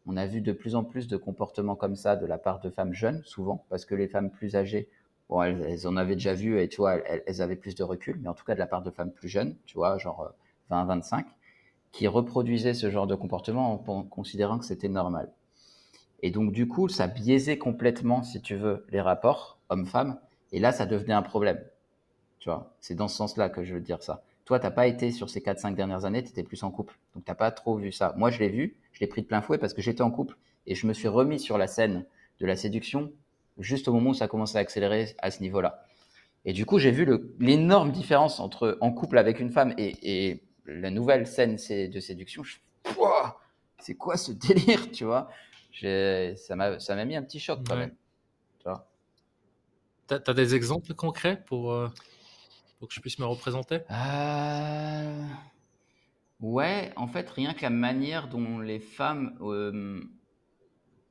on a vu de plus en plus de comportements comme ça de la part de femmes jeunes, souvent, parce que les femmes plus âgées, bon, elles, en avaient déjà vu et tu vois, elles, avaient plus de recul, mais en tout cas de la part de femmes plus jeunes, tu vois, genre 20-25, euh, qui reproduisaient ce genre de comportement en considérant que c'était normal. Et donc, du coup, ça biaisait complètement, si tu veux, les rapports hommes-femmes. Et là, ça devenait un problème. Tu vois, c'est dans ce sens-là que je veux dire ça. Toi, tu n'as pas été sur ces 4-5 dernières années, tu étais plus en couple. Donc, tu n'as pas trop vu ça. Moi, je l'ai vu, je l'ai pris de plein fouet parce que j'étais en couple et je me suis remis sur la scène de la séduction juste au moment où ça commençait à accélérer à ce niveau-là. Et du coup, j'ai vu l'énorme différence entre en couple avec une femme et, la nouvelle scène de séduction. Je c'est quoi ce délire, tu vois? Ça m'a mis un petit choc quand même. Tu as, des exemples concrets pour, euh, pour que je puisse me représenter? Euh... Ouais, en fait, rien que la manière dont les femmes euh,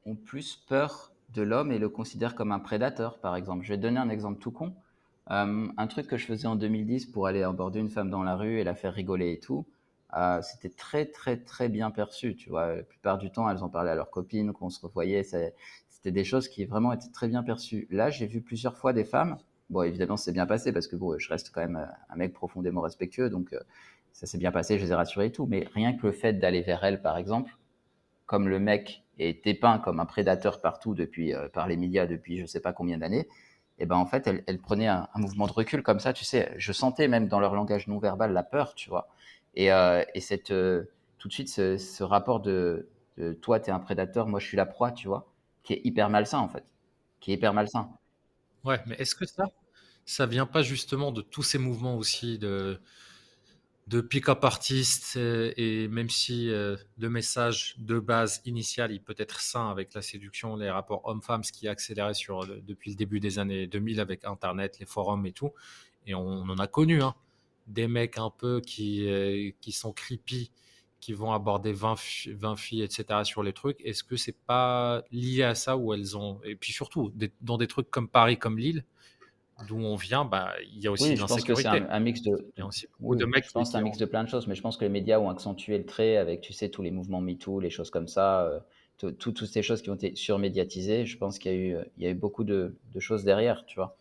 ont plus peur de l'homme et le considèrent comme un prédateur, par exemple. Je vais donner un exemple tout con. Euh, un truc que je faisais en 2010 pour aller aborder une femme dans la rue et la faire rigoler et tout. C'était très très très bien perçu. Tu vois, la plupart du temps, elles en parlaient à leurs copines, qu'on se revoyait. C'était des choses qui vraiment étaient très bien perçues. Là, j'ai vu plusieurs fois des femmes. Bon, évidemment, c'est bien passé parce que bon, je reste quand même euh, un mec profondément respectueux, donc euh, ça s'est bien passé, je les ai rassurées et tout. Mais rien que le fait d'aller vers elles, par exemple, comme le mec est dépeint comme un prédateur partout depuis par les médias depuis je sais pas combien d'années, et ben en fait, elle, elle prenait un, mouvement de recul comme ça. Tu sais, je sentais même dans leur langage non verbal la peur, tu vois. Et, euh, et cette, euh, tout de suite, ce, ce rapport de, de toi, tu es un prédateur, moi, je suis la proie, tu vois, qui est hyper malsain, en fait. Qui est hyper malsain. Ouais, mais est-ce que ça, ça vient pas justement de tous ces mouvements aussi de, de pick-up artistes et, même si euh, le message de base initial il peut être sain avec la séduction, les rapports hommes-femmes, ce qui a accéléré sur, depuis le début des années 2000 avec Internet, les forums et tout, et on, en a connu, hein, des mecs un peu qui, euh, sont creepy, qui vont aborder 20, 20 filles, etc. sur les trucs, est-ce que c'est pas lié à ça où elles ont. Et puis surtout, dans des trucs comme Paris, comme Lille, d'où on vient, bah, il y a aussi oui, je pense que c'est un, mix de, oui, de. Je pense c'est un mix de plein de choses, mais je pense que les médias ont accentué le trait avec, tu sais, tous les mouvements MeToo, les choses comme ça, euh, toutes ces choses qui ont été surmédiatisées. Je pense qu'il y a eu, il y a eu beaucoup de, de choses derrière, tu vois.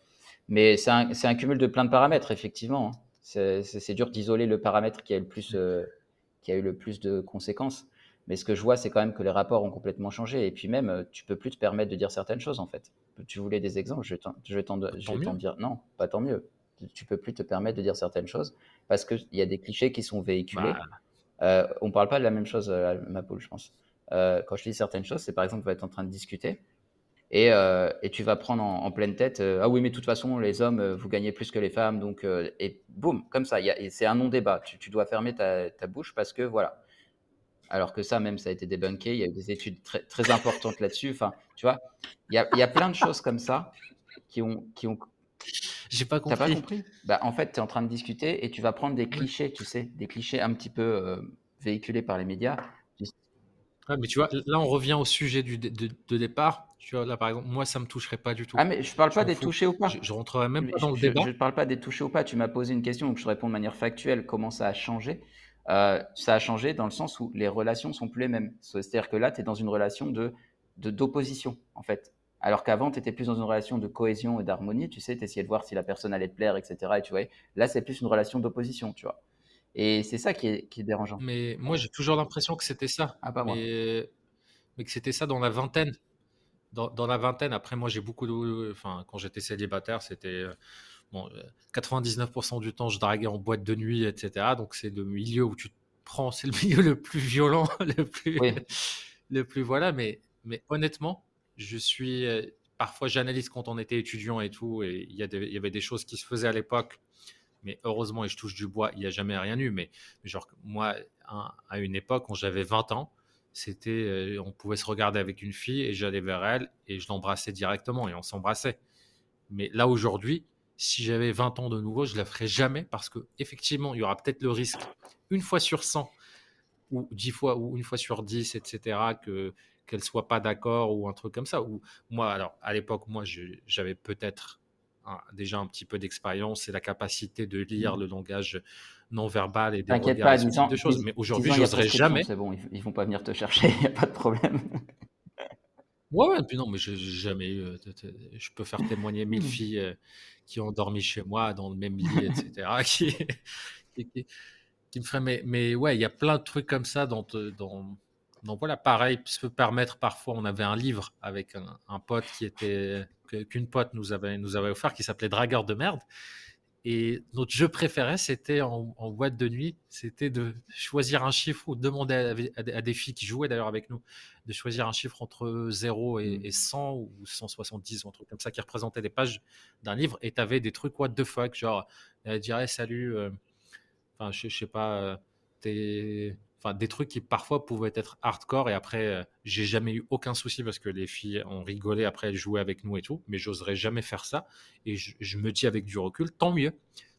Mais c'est un, un, cumul de plein de paramètres, effectivement. Hein c'est dur d'isoler le paramètre qui a, le plus, euh, qui a eu le plus de conséquences. Mais ce que je vois, c'est quand même que les rapports ont complètement changé. Et puis même, euh, tu peux plus te permettre de dire certaines choses, en fait. Tu voulais des exemples, je vais t'en dire. Non, pas tant mieux. Tu peux plus te permettre de dire certaines choses parce qu'il y a des clichés qui sont véhiculés. Bah. Euh, on ne parle pas de la même chose à ma poule, je pense. quand je dis certaines choses, c'est par exemple, on va être en train de discuter euh, et, tu vas prendre en, pleine tête, euh, ah oui, mais de toute façon, les hommes, euh, vous gagnez plus que les femmes, donc, et boum, comme ça, c'est un non-débat. Tu, dois fermer ta, bouche parce que voilà. Alors que ça, même, ça a été débunké, il y a eu des études très, très importantes là-dessus. Enfin, tu vois, il y a, y a, plein de choses comme ça qui ont. Qui ont... J'ai pas compris. T'as pas compris bah, En fait, tu es en train de discuter et tu vas prendre des clichés, tu sais, des clichés un petit peu véhiculés par les médias mais tu vois, là, on revient au sujet du, de, départ. Tu vois, là, par exemple, moi, ça me toucherait pas du tout. Ah, mais je parle pas des touchés ou pas. Je, je rentrerai même pas dans le débat. Je ne parle pas des touchés ou pas. Tu m'as posé une question, donc je réponds de manière factuelle. Comment ça a changé? Euh, Ça a changé dans le sens où les relations sont plus les mêmes. C'est-à-dire que là, tu es dans une relation de d'opposition, en fait. Alors qu'avant, tu étais plus dans une relation de cohésion et d'harmonie. Tu sais, tu essayais de voir si la personne allait te plaire, etc. Et tu vois, là, c'est plus une relation d'opposition, tu vois. Et c'est ça qui est, qui est dérangeant. Mais moi, j'ai toujours l'impression que c'était ça. Ah, pas moi. Mais, mais que c'était ça dans la vingtaine. Dans, dans la vingtaine, après, moi, j'ai beaucoup de. Enfin, quand j'étais célibataire, c'était. Euh, bon, 99% euh, du temps, je draguais en boîte de nuit, etc. Donc, c'est le milieu où tu te prends. C'est le milieu le plus violent, le plus. le plus voilà. Mais, mais honnêtement, je suis. Euh, parfois, j'analyse quand on était étudiant et tout. Et il y, y avait des choses qui se faisaient à l'époque mais heureusement, et je touche du bois, il n'y a jamais rien eu. Mais, genre, moi, à une époque, quand j'avais 20 ans, c'était, euh, on pouvait se regarder avec une fille et j'allais vers elle et je l'embrassais directement et on s'embrassait. Mais là, aujourd'hui, si j'avais 20 ans de nouveau, je ne la ferais jamais parce que effectivement, il y aura peut-être le risque, une fois sur 100 ou 10 fois ou une fois sur 10, etc., que qu'elle soit pas d'accord ou un truc comme ça. Ou moi, alors à l'époque, moi, j'avais peut-être déjà un petit peu d'expérience et la capacité de lire mmh. le langage non verbal et des pas, de choses. Mais aujourd'hui, je n'oserais jamais. C'est bon, ils, ne vont pas venir te chercher, il n'y a pas de problème. Ouais, ouais, puis non, mais j'ai jamais eu. Euh, je peux faire témoigner mille mmh. filles euh, qui ont dormi chez moi dans le même lit, etc. qui, qui, me feraient. Mais, mais ouais, il y a plein de trucs comme ça donc voilà, pareil, se peut permettre parfois, on avait un livre avec un, pote qui était qu'une pote nous avait nous avait offert qui s'appelait Dragueur de merde. Et notre jeu préféré, c'était en, boîte de nuit, c'était de choisir un chiffre ou demander à, des filles qui jouaient d'ailleurs avec nous de choisir un chiffre entre 0 et, 100 mmh. ou 170 ou un truc comme ça qui représentait des pages d'un livre. Et tu avais des trucs what the fuck, genre, elle dirait salut, euh, enfin, je, je sais pas, euh, t'es enfin des trucs qui parfois pouvaient être hardcore et après euh, j'ai jamais eu aucun souci parce que les filles ont rigolé après elles jouaient avec nous et tout mais j'oserais jamais faire ça et je, me dis avec du recul tant mieux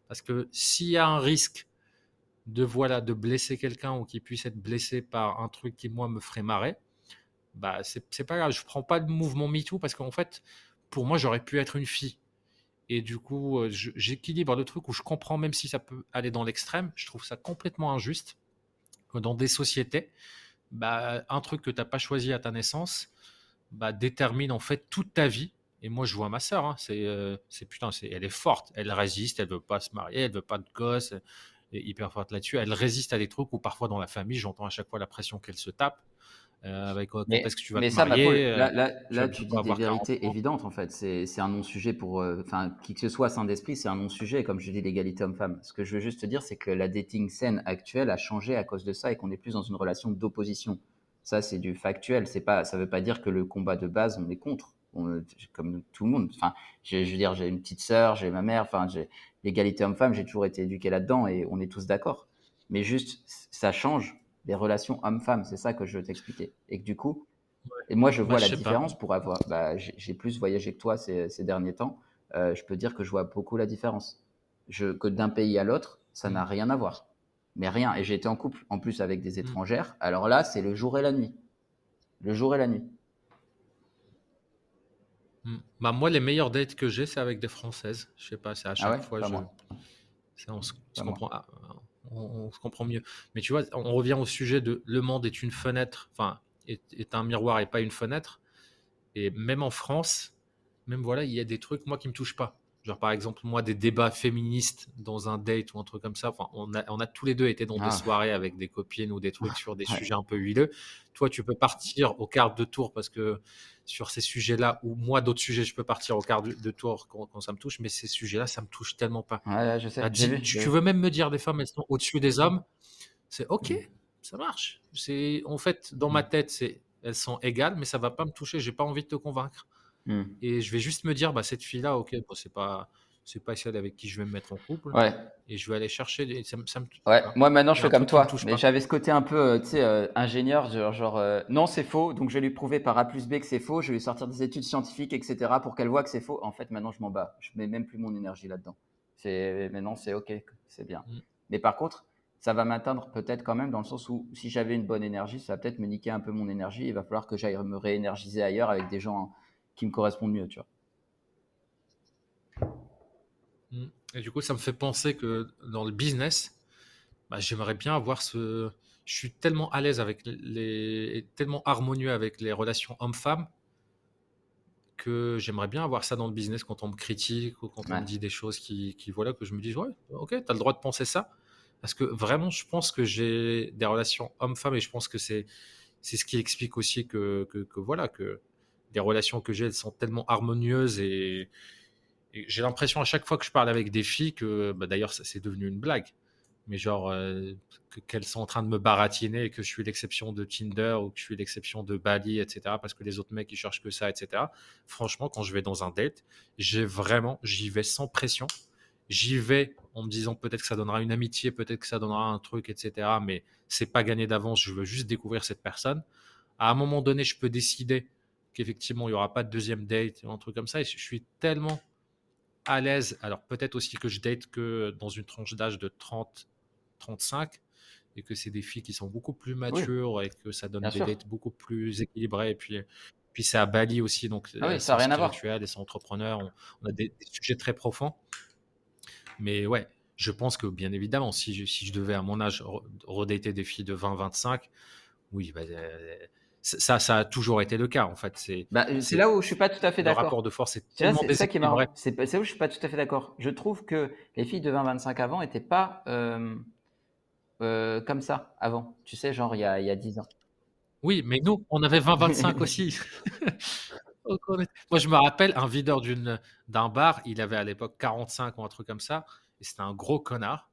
parce que s'il y a un risque de voilà de blesser quelqu'un ou qui puisse être blessé par un truc qui moi me ferait marrer bah c'est pas grave. Je prends pas le mouvement MeToo parce qu'en fait pour moi j'aurais pu être une fille et du coup euh, j'équilibre le truc où je comprends même si ça peut aller dans l'extrême je trouve ça complètement injuste dans des sociétés, bah, un truc que tu n'as pas choisi à ta naissance bah, détermine en fait toute ta vie. Et moi, je vois ma sœur, hein, c'est, euh, c'est putain, c'est, elle est forte, elle résiste, elle veut pas se marier, elle veut pas de gosse, elle est hyper forte là-dessus. Elle résiste à des trucs où parfois dans la famille, j'entends à chaque fois la pression qu'elle se tape. Euh, avec mais, est-ce que tu vas te ça, marier là, là, euh, là tu dis des vérités évidentes en fait. C'est, c'est un non-sujet pour, enfin, qui que ce soit sain d'esprit, c'est un non-sujet. Comme je dis, l'égalité homme-femme. Ce que je veux juste te dire, c'est que la dating scène actuelle a changé à cause de ça et qu'on est plus dans une relation d'opposition. Ça, c'est du factuel. C'est pas, ça veut pas dire que le combat de base, on est contre. comme tout le monde. Enfin, je veux dire, j'ai une petite sœur, j'ai ma mère. Enfin, j'ai l'égalité homme-femme. J'ai toujours été éduqué là-dedans et on est tous d'accord. Mais juste, ça change des relations hommes-femmes. C'est ça que je veux t'expliquer. Et que du coup, et moi, je vois la différence pour avoir. Bah, j'ai plus voyagé que toi ces, derniers temps. Euh, je peux dire que je vois beaucoup la différence. Je, que d'un pays à l'autre, ça n'a mm. rien à voir. Mais rien. Et j'ai été en couple en plus avec des mm. étrangères. Alors là, c'est le jour et la nuit. Le jour et la nuit. Mm. Bah, moi, les meilleures dates que j'ai, c'est avec des Françaises. Je sais pas, c'est à ah chaque fois. Je... on se, comprend. Ah, on, se comprend mieux. Mais tu vois, on revient au sujet de le monde est une fenêtre, enfin, est, un miroir et pas une fenêtre. Et même en France, même voilà, il y a des trucs, moi, qui me touchent pas. Genre, par exemple, moi, des débats féministes dans un date ou un truc comme ça. Enfin, on a, on a tous les deux été dans des ah. soirées avec des copines ou des trucs sur des sujets un peu huileux. Toi, tu peux partir au quart de tour parce que sur ces sujets-là, ou moi, d'autres sujets, je peux partir au quart de tour quand, ça me touche, mais ces sujets-là, ça me touche tellement pas. Ouais, je sais. tu, veux même me dire des femmes, elles sont au-dessus des hommes. C'est OK, mm. ça marche. C'est En fait, dans ma mm. tête, c'est elles sont égales, mais ça va pas me toucher. J'ai pas envie de te convaincre. Hmm. Et je vais juste me dire, bah, cette fille-là, ok, bon, c'est pas c'est pas celle avec qui je vais me mettre en couple. Ouais. Et je vais aller chercher. Ça, ça me, ouais. Moi maintenant je fais comme toi. Mais j'avais ce côté un peu, euh, tu sais, euh, ingénieur, genre, genre euh, non c'est faux, donc je vais lui prouver par A plus B que c'est faux. Je vais lui sortir des études scientifiques, etc. pour qu'elle voit que c'est faux. En fait maintenant je m'en bats. Je mets même plus mon énergie là-dedans. C'est maintenant c'est ok, c'est bien. Hmm. Mais par contre, ça va m'atteindre peut-être quand même dans le sens où si j'avais une bonne énergie, ça va peut-être me niquer un peu mon énergie. Il va falloir que j'aille me réénergiser ailleurs avec des gens qui me correspondent mieux, tu vois. Mm. Et du coup, ça me fait penser que dans le business, bah, j'aimerais bien avoir ce. Je suis tellement à l'aise avec les. tellement harmonieux avec les relations hommes-femmes que j'aimerais bien avoir ça dans le business quand on me critique ou quand on me dit des choses qui, qui voilà, que je me dis, ouais, ok, tu as le droit de penser ça. Parce que vraiment, je pense que j'ai des relations homme-femme et je pense que c'est c'est ce qui explique aussi que, que, que voilà que les relations que j'ai elles sont tellement harmonieuses et, j'ai l'impression à chaque fois que je parle avec des filles que bah, d'ailleurs c'est devenu une blague mais genre euh, qu'elles sont en train de me baratiner et que je suis l'exception de Tinder ou que je suis l'exception de Bali, etc. Parce que les autres mecs ils cherchent que ça, etc. Franchement, quand je vais dans un date, j'ai vraiment, j'y vais sans pression. J'y vais en me disant peut-être que ça donnera une amitié, peut-être que ça donnera un truc, etc. Mais c'est pas gagné d'avance. Je veux juste découvrir cette personne. À un moment donné, je peux décider qu'effectivement il y aura pas de deuxième date, un truc comme ça. Et je suis tellement à l'aise. Alors peut-être aussi que je date que dans une tranche d'âge de 30 35 et que c'est des filles qui sont beaucoup plus matures et que ça donne des dates beaucoup plus équilibrées. Et puis, puis c'est à Bali aussi, donc ah oui, ça n'a rien à voir. Elles sont entrepreneurs, on, a des, sujets très profonds. Mais ouais, je pense que bien évidemment, si je, si je devais à mon âge redater des filles de 20-25, oui, bah, euh, ça, ça a toujours été le cas en fait. C'est bah, là où je suis pas tout à fait d'accord. Le rapport de force est tellement C'est ça qui est marrant. C'est où je suis pas tout à fait d'accord. Je trouve que les filles de 20-25 avant n'étaient pas euh, euh, comme ça avant, tu sais, genre il y a, il y a 10 ans. Oui, mais nous, on avait 20-25 aussi. Moi, je me rappelle un videur d'un bar, il avait à l'époque 45 ou un truc comme ça, et c'était un gros connard.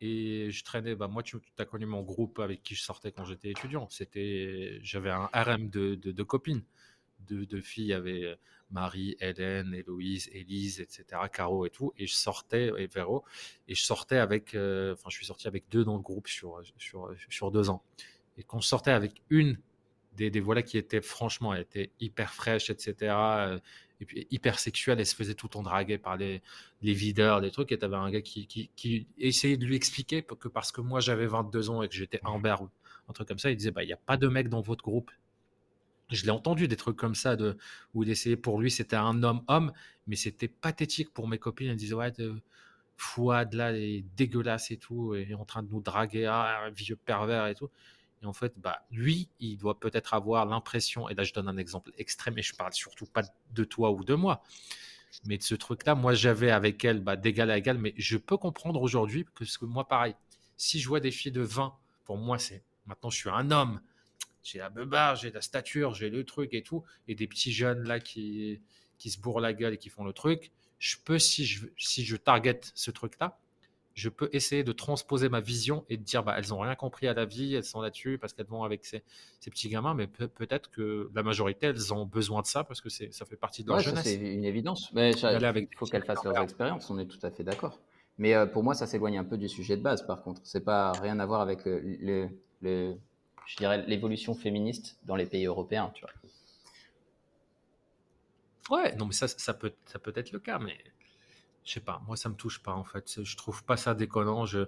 Et je traînais, bah, moi, tu as connu mon groupe avec qui je sortais quand j'étais étudiant. C'était, j'avais un RM de, de, copines, de, filles. Il y avait Marie, Hélène, Héloïse, Élise, etc., Caro et tout. Et je sortais, et Véro, et je sortais avec, euh, enfin, je suis sorti avec deux dans le groupe sur, sur, sur deux ans. Et quand je sortais avec une des, des voilà qui était franchement, elle était hyper fraîche, etc., euh, et puis hyper sexuelle, elle se faisait tout en draguer par les, les videurs, des trucs, et t'avais un gars qui, qui, qui, essayait de lui expliquer que parce que moi j'avais 22 ans et que j'étais un berbe, un truc comme ça, il disait, bah, il n'y a pas de mec dans votre groupe. Je l'ai entendu des trucs comme ça de où il essayait pour lui c'était un homme homme mais c'était pathétique pour mes copines. Elles disaient ouais de, Fouad là est dégueulasse et tout et est en train de nous draguer ah, un vieux pervers et tout et en fait bah lui il doit peut-être avoir l'impression et là je donne un exemple extrême et je parle surtout pas de toi ou de moi mais de ce truc là moi j'avais avec elle bah, d'égal à égal mais je peux comprendre aujourd'hui que, que moi pareil si je vois des filles de 20 pour moi c'est maintenant je suis un homme j'ai la beubare, j'ai la stature, j'ai le truc et tout, et des petits jeunes là qui, qui se bourrent la gueule et qui font le truc, je peux, si je, si je target ce truc-là, je peux essayer de transposer ma vision et de dire, bah, elles n'ont rien compris à la vie, elles sont là-dessus parce qu'elles vont avec ces, ces petits gamins, mais peut-être que la majorité, elles ont besoin de ça parce que ça fait partie de leur jeunesse. C'est une évidence. Mais il faut qu'elles fassent leurs expériences, on est tout à fait d'accord. Mais euh, pour moi, ça s'éloigne un peu du sujet de base, par contre. C'est pas rien à voir avec le, le je dirais, l'évolution féministe dans les pays européens, tu vois. Ouais, non, mais ça, ça, peut, ça peut être le cas, mais je sais pas, moi ça me touche pas en fait. Je trouve pas ça déconnant. Je...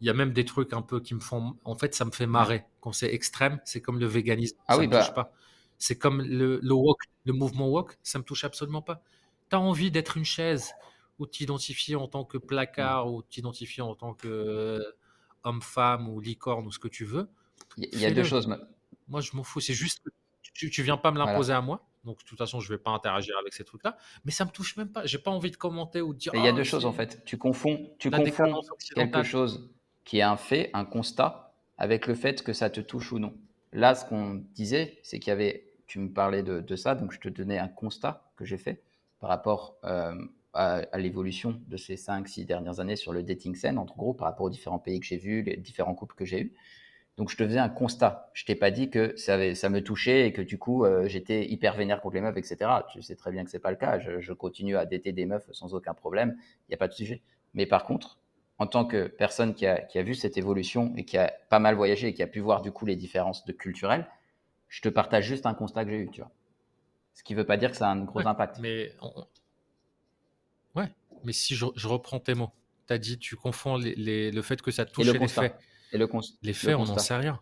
Il y a même des trucs un peu qui me font. En fait, ça me fait marrer. Quand c'est extrême, c'est comme le véganisme. Ah ça oui, me bah... touche pas. C'est comme le, le walk, le mouvement walk, ça me touche absolument pas. Tu as envie d'être une chaise ou t'identifier en tant que placard ou t'identifier en tant que euh, homme-femme ou licorne ou ce que tu veux. Il y a deux choses. Moi, je m'en fous. C'est juste que tu, tu viens pas me l'imposer à moi. Donc, de toute façon, je vais pas interagir avec ces trucs-là. Mais ça me touche même pas. J'ai pas envie de commenter ou de dire. Il y a deux choses en fait. Tu confonds, tu confonds quelque chose qui est un fait, un constat, avec le fait que ça te touche ou non. Là, ce qu'on disait, c'est qu'il y avait. Tu me parlais de, de, ça, donc je te donnais un constat que j'ai fait par rapport euh, à, à l'évolution de ces 5-6 dernières années sur le dating scene, en gros, par rapport aux différents pays que j'ai vus, les différents couples que j'ai eus. Donc je te faisais un constat. Je t'ai pas dit que ça, avait, ça me touchait et que du coup euh, j'étais hyper vénère contre les meufs, etc. Tu sais très bien que c'est pas le cas. Je, continue à dater des meufs sans aucun problème. Il n'y a pas de sujet. Mais par contre, en tant que personne qui a, qui a, vu cette évolution et qui a pas mal voyagé et qui a pu voir du coup les différences de culturelles, je te partage juste un constat que j'ai eu, tu vois. Ce qui veut pas dire que ça a un gros impact. Mais ouais, mais si je, reprends tes mots, tu as dit tu confonds les, le fait que ça touche les faits les faits, on n'en sait rien.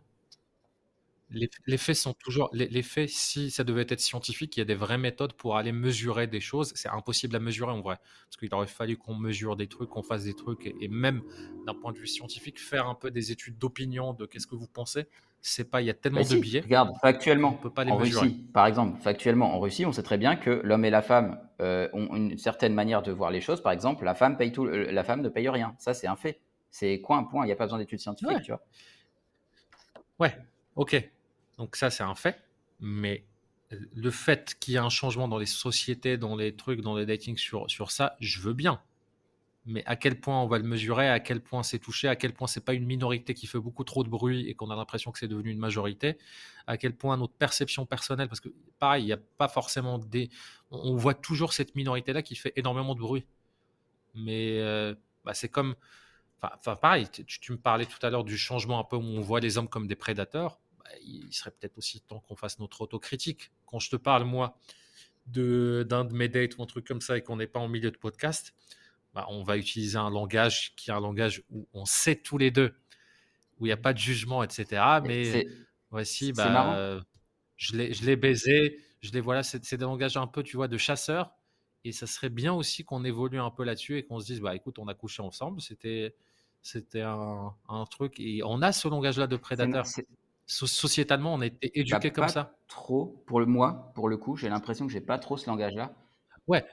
Les, faits sont toujours. Les, faits, si ça devait être scientifique, il y a des vraies méthodes pour aller mesurer des choses. C'est impossible à mesurer en vrai. Parce qu'il aurait fallu qu'on mesure des trucs, qu'on fasse des trucs. Et, même d'un point de vue scientifique, faire un peu des études d'opinion de qu'est-ce que vous pensez. C'est pas, il y a tellement bah de biais. Regarde, factuellement, on peut pas les en Russie, par exemple, factuellement, en Russie, on sait très bien que l'homme et la femme euh, ont une certaine manière de voir les choses. Par exemple, la femme paye tout, la femme ne paye rien. Ça, c'est un fait C'est quoi un point Il n'y a pas besoin d'études scientifiques, tu vois. Ouais, ok. Donc ça, c'est un fait. Mais le fait qu'il y ait un changement dans les sociétés, dans les trucs, dans les dating sur, sur ça, je veux bien. Mais à quel point on va le mesurer, à quel point c'est touché, à quel point c'est pas une minorité qui fait beaucoup trop de bruit et qu'on a l'impression que c'est devenu une majorité, à quel point notre perception personnelle, parce que pareil, il n'y a pas forcément des. On voit toujours cette minorité-là qui fait énormément de bruit. Mais euh, bah, c'est comme. Enfin, pareil, tu, me parlais tout à l'heure du changement un peu où on voit les hommes comme des prédateurs. Bah, il serait peut-être aussi temps qu'on fasse notre autocritique. Quand je te parle, moi, de, d'un de mes dates ou un truc comme ça et qu'on n'est pas en milieu de podcast, bah, on va utiliser un langage qui est un langage où on sait tous les deux, où il n'y a pas de jugement, etc. Mais voici, bah, je l'ai baisé, je l'ai voilà, c'est des langages un peu, tu vois, de chasseur. Et ça serait bien aussi qu'on évolue un peu là-dessus et qu'on se dise, bah écoute, on a couché ensemble, c'était c'était un, truc. Et on a ce langage-là de prédateur. sociétalement, on a été éduqué comme ça. Trop, pour le moi, pour le coup, j'ai l'impression que j'ai pas trop ce langage-là. Ouais,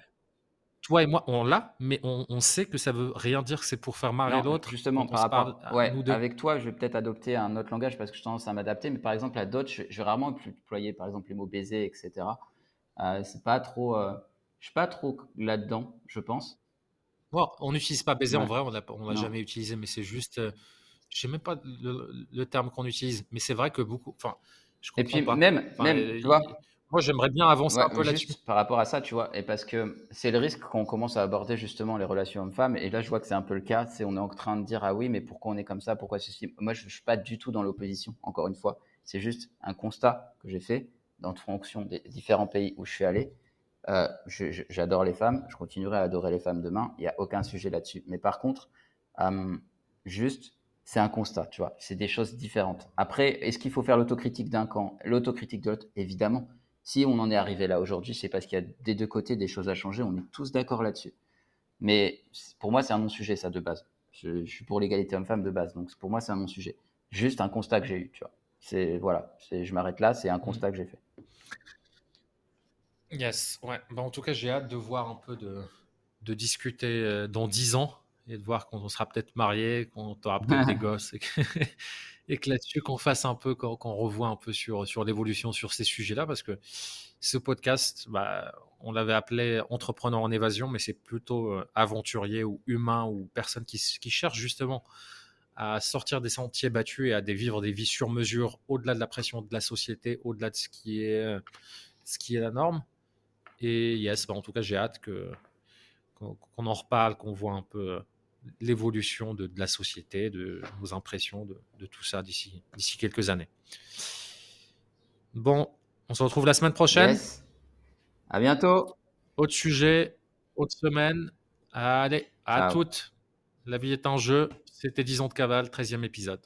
toi et moi, on l'a, mais on, sait que ça veut rien dire que c'est pour faire marrer l'autre. Justement, par rapport, ouais, avec toi, je vais peut-être adopter un autre langage parce que je tendance à m'adapter. Mais par exemple, à d'autres, je, vais rarement déployer, par exemple, les mots baiser, etc. Euh, c'est pas trop, euh, je suis pas trop là-dedans, je pense. On n'utilise pas baiser en vrai, on l'a, l'a jamais utilisé, mais c'est juste, euh, je sais même pas le, terme qu'on utilise, mais c'est vrai que beaucoup, enfin, je comprends Et puis même, même, tu vois. Moi, j'aimerais bien avancer un peu là-dessus. Par rapport à ça, tu vois, et parce que c'est le risque qu'on commence à aborder justement les relations hommes-femmes. Et là, je vois que c'est un peu le cas. C'est on est en train de dire ah oui, mais pourquoi on est comme ça Pourquoi ceci? Moi, je, ne suis pas du tout dans l'opposition. Encore une fois, c'est juste un constat que j'ai fait dans fonction des différents pays où je suis allé. Euh, j'adore les femmes. Je continuerai à adorer les femmes demain. Il n'y a aucun sujet là-dessus. Mais par contre, euh, juste c'est un constat, tu vois. C'est des choses différentes. Après, est-ce qu'il faut faire l'autocritique d'un camp, l'autocritique de l'autre Évidemment. Si on en est arrivé là aujourd'hui, c'est parce qu'il y a des deux côtés des choses à changer. On est tous d'accord là-dessus. Mais pour moi, c'est un non-sujet, ça, de base. Je, suis pour l'égalité homme-femme de base. Donc pour moi, c'est un non-sujet. Juste un constat que j'ai eu, tu vois. Voilà, je m'arrête là, c'est un constat que j'ai fait. Yes, ouais. Bah, en tout cas, j'ai hâte de voir un peu de, de discuter euh, dans dix ans et de voir qu'on sera peut-être marié, qu'on aura peut-être des gosses et que là-dessus qu'on fasse un peu, qu'on revoie un peu sur, sur l'évolution sur ces sujets-là, parce que ce podcast, bah, on l'avait appelé entrepreneur en évasion, mais c'est plutôt euh, aventurier ou humain ou personne qui, qui cherche justement à sortir des sentiers battus et à vivre des vies sur mesure au-delà de la pression de la société, au-delà de ce qui est, ce qui est la norme. Et yes, bah, en tout cas, j'ai hâte que qu'on en reparle, qu'on voit un peu l'évolution de, la société, de vos impressions de, tout ça d'ici quelques années. Bon, on se retrouve la semaine prochaine. À bientôt. Autre sujet, autre semaine. Allez, à toutes. La vie est en jeu. C'était 10 ans de cavale, 13e épisode.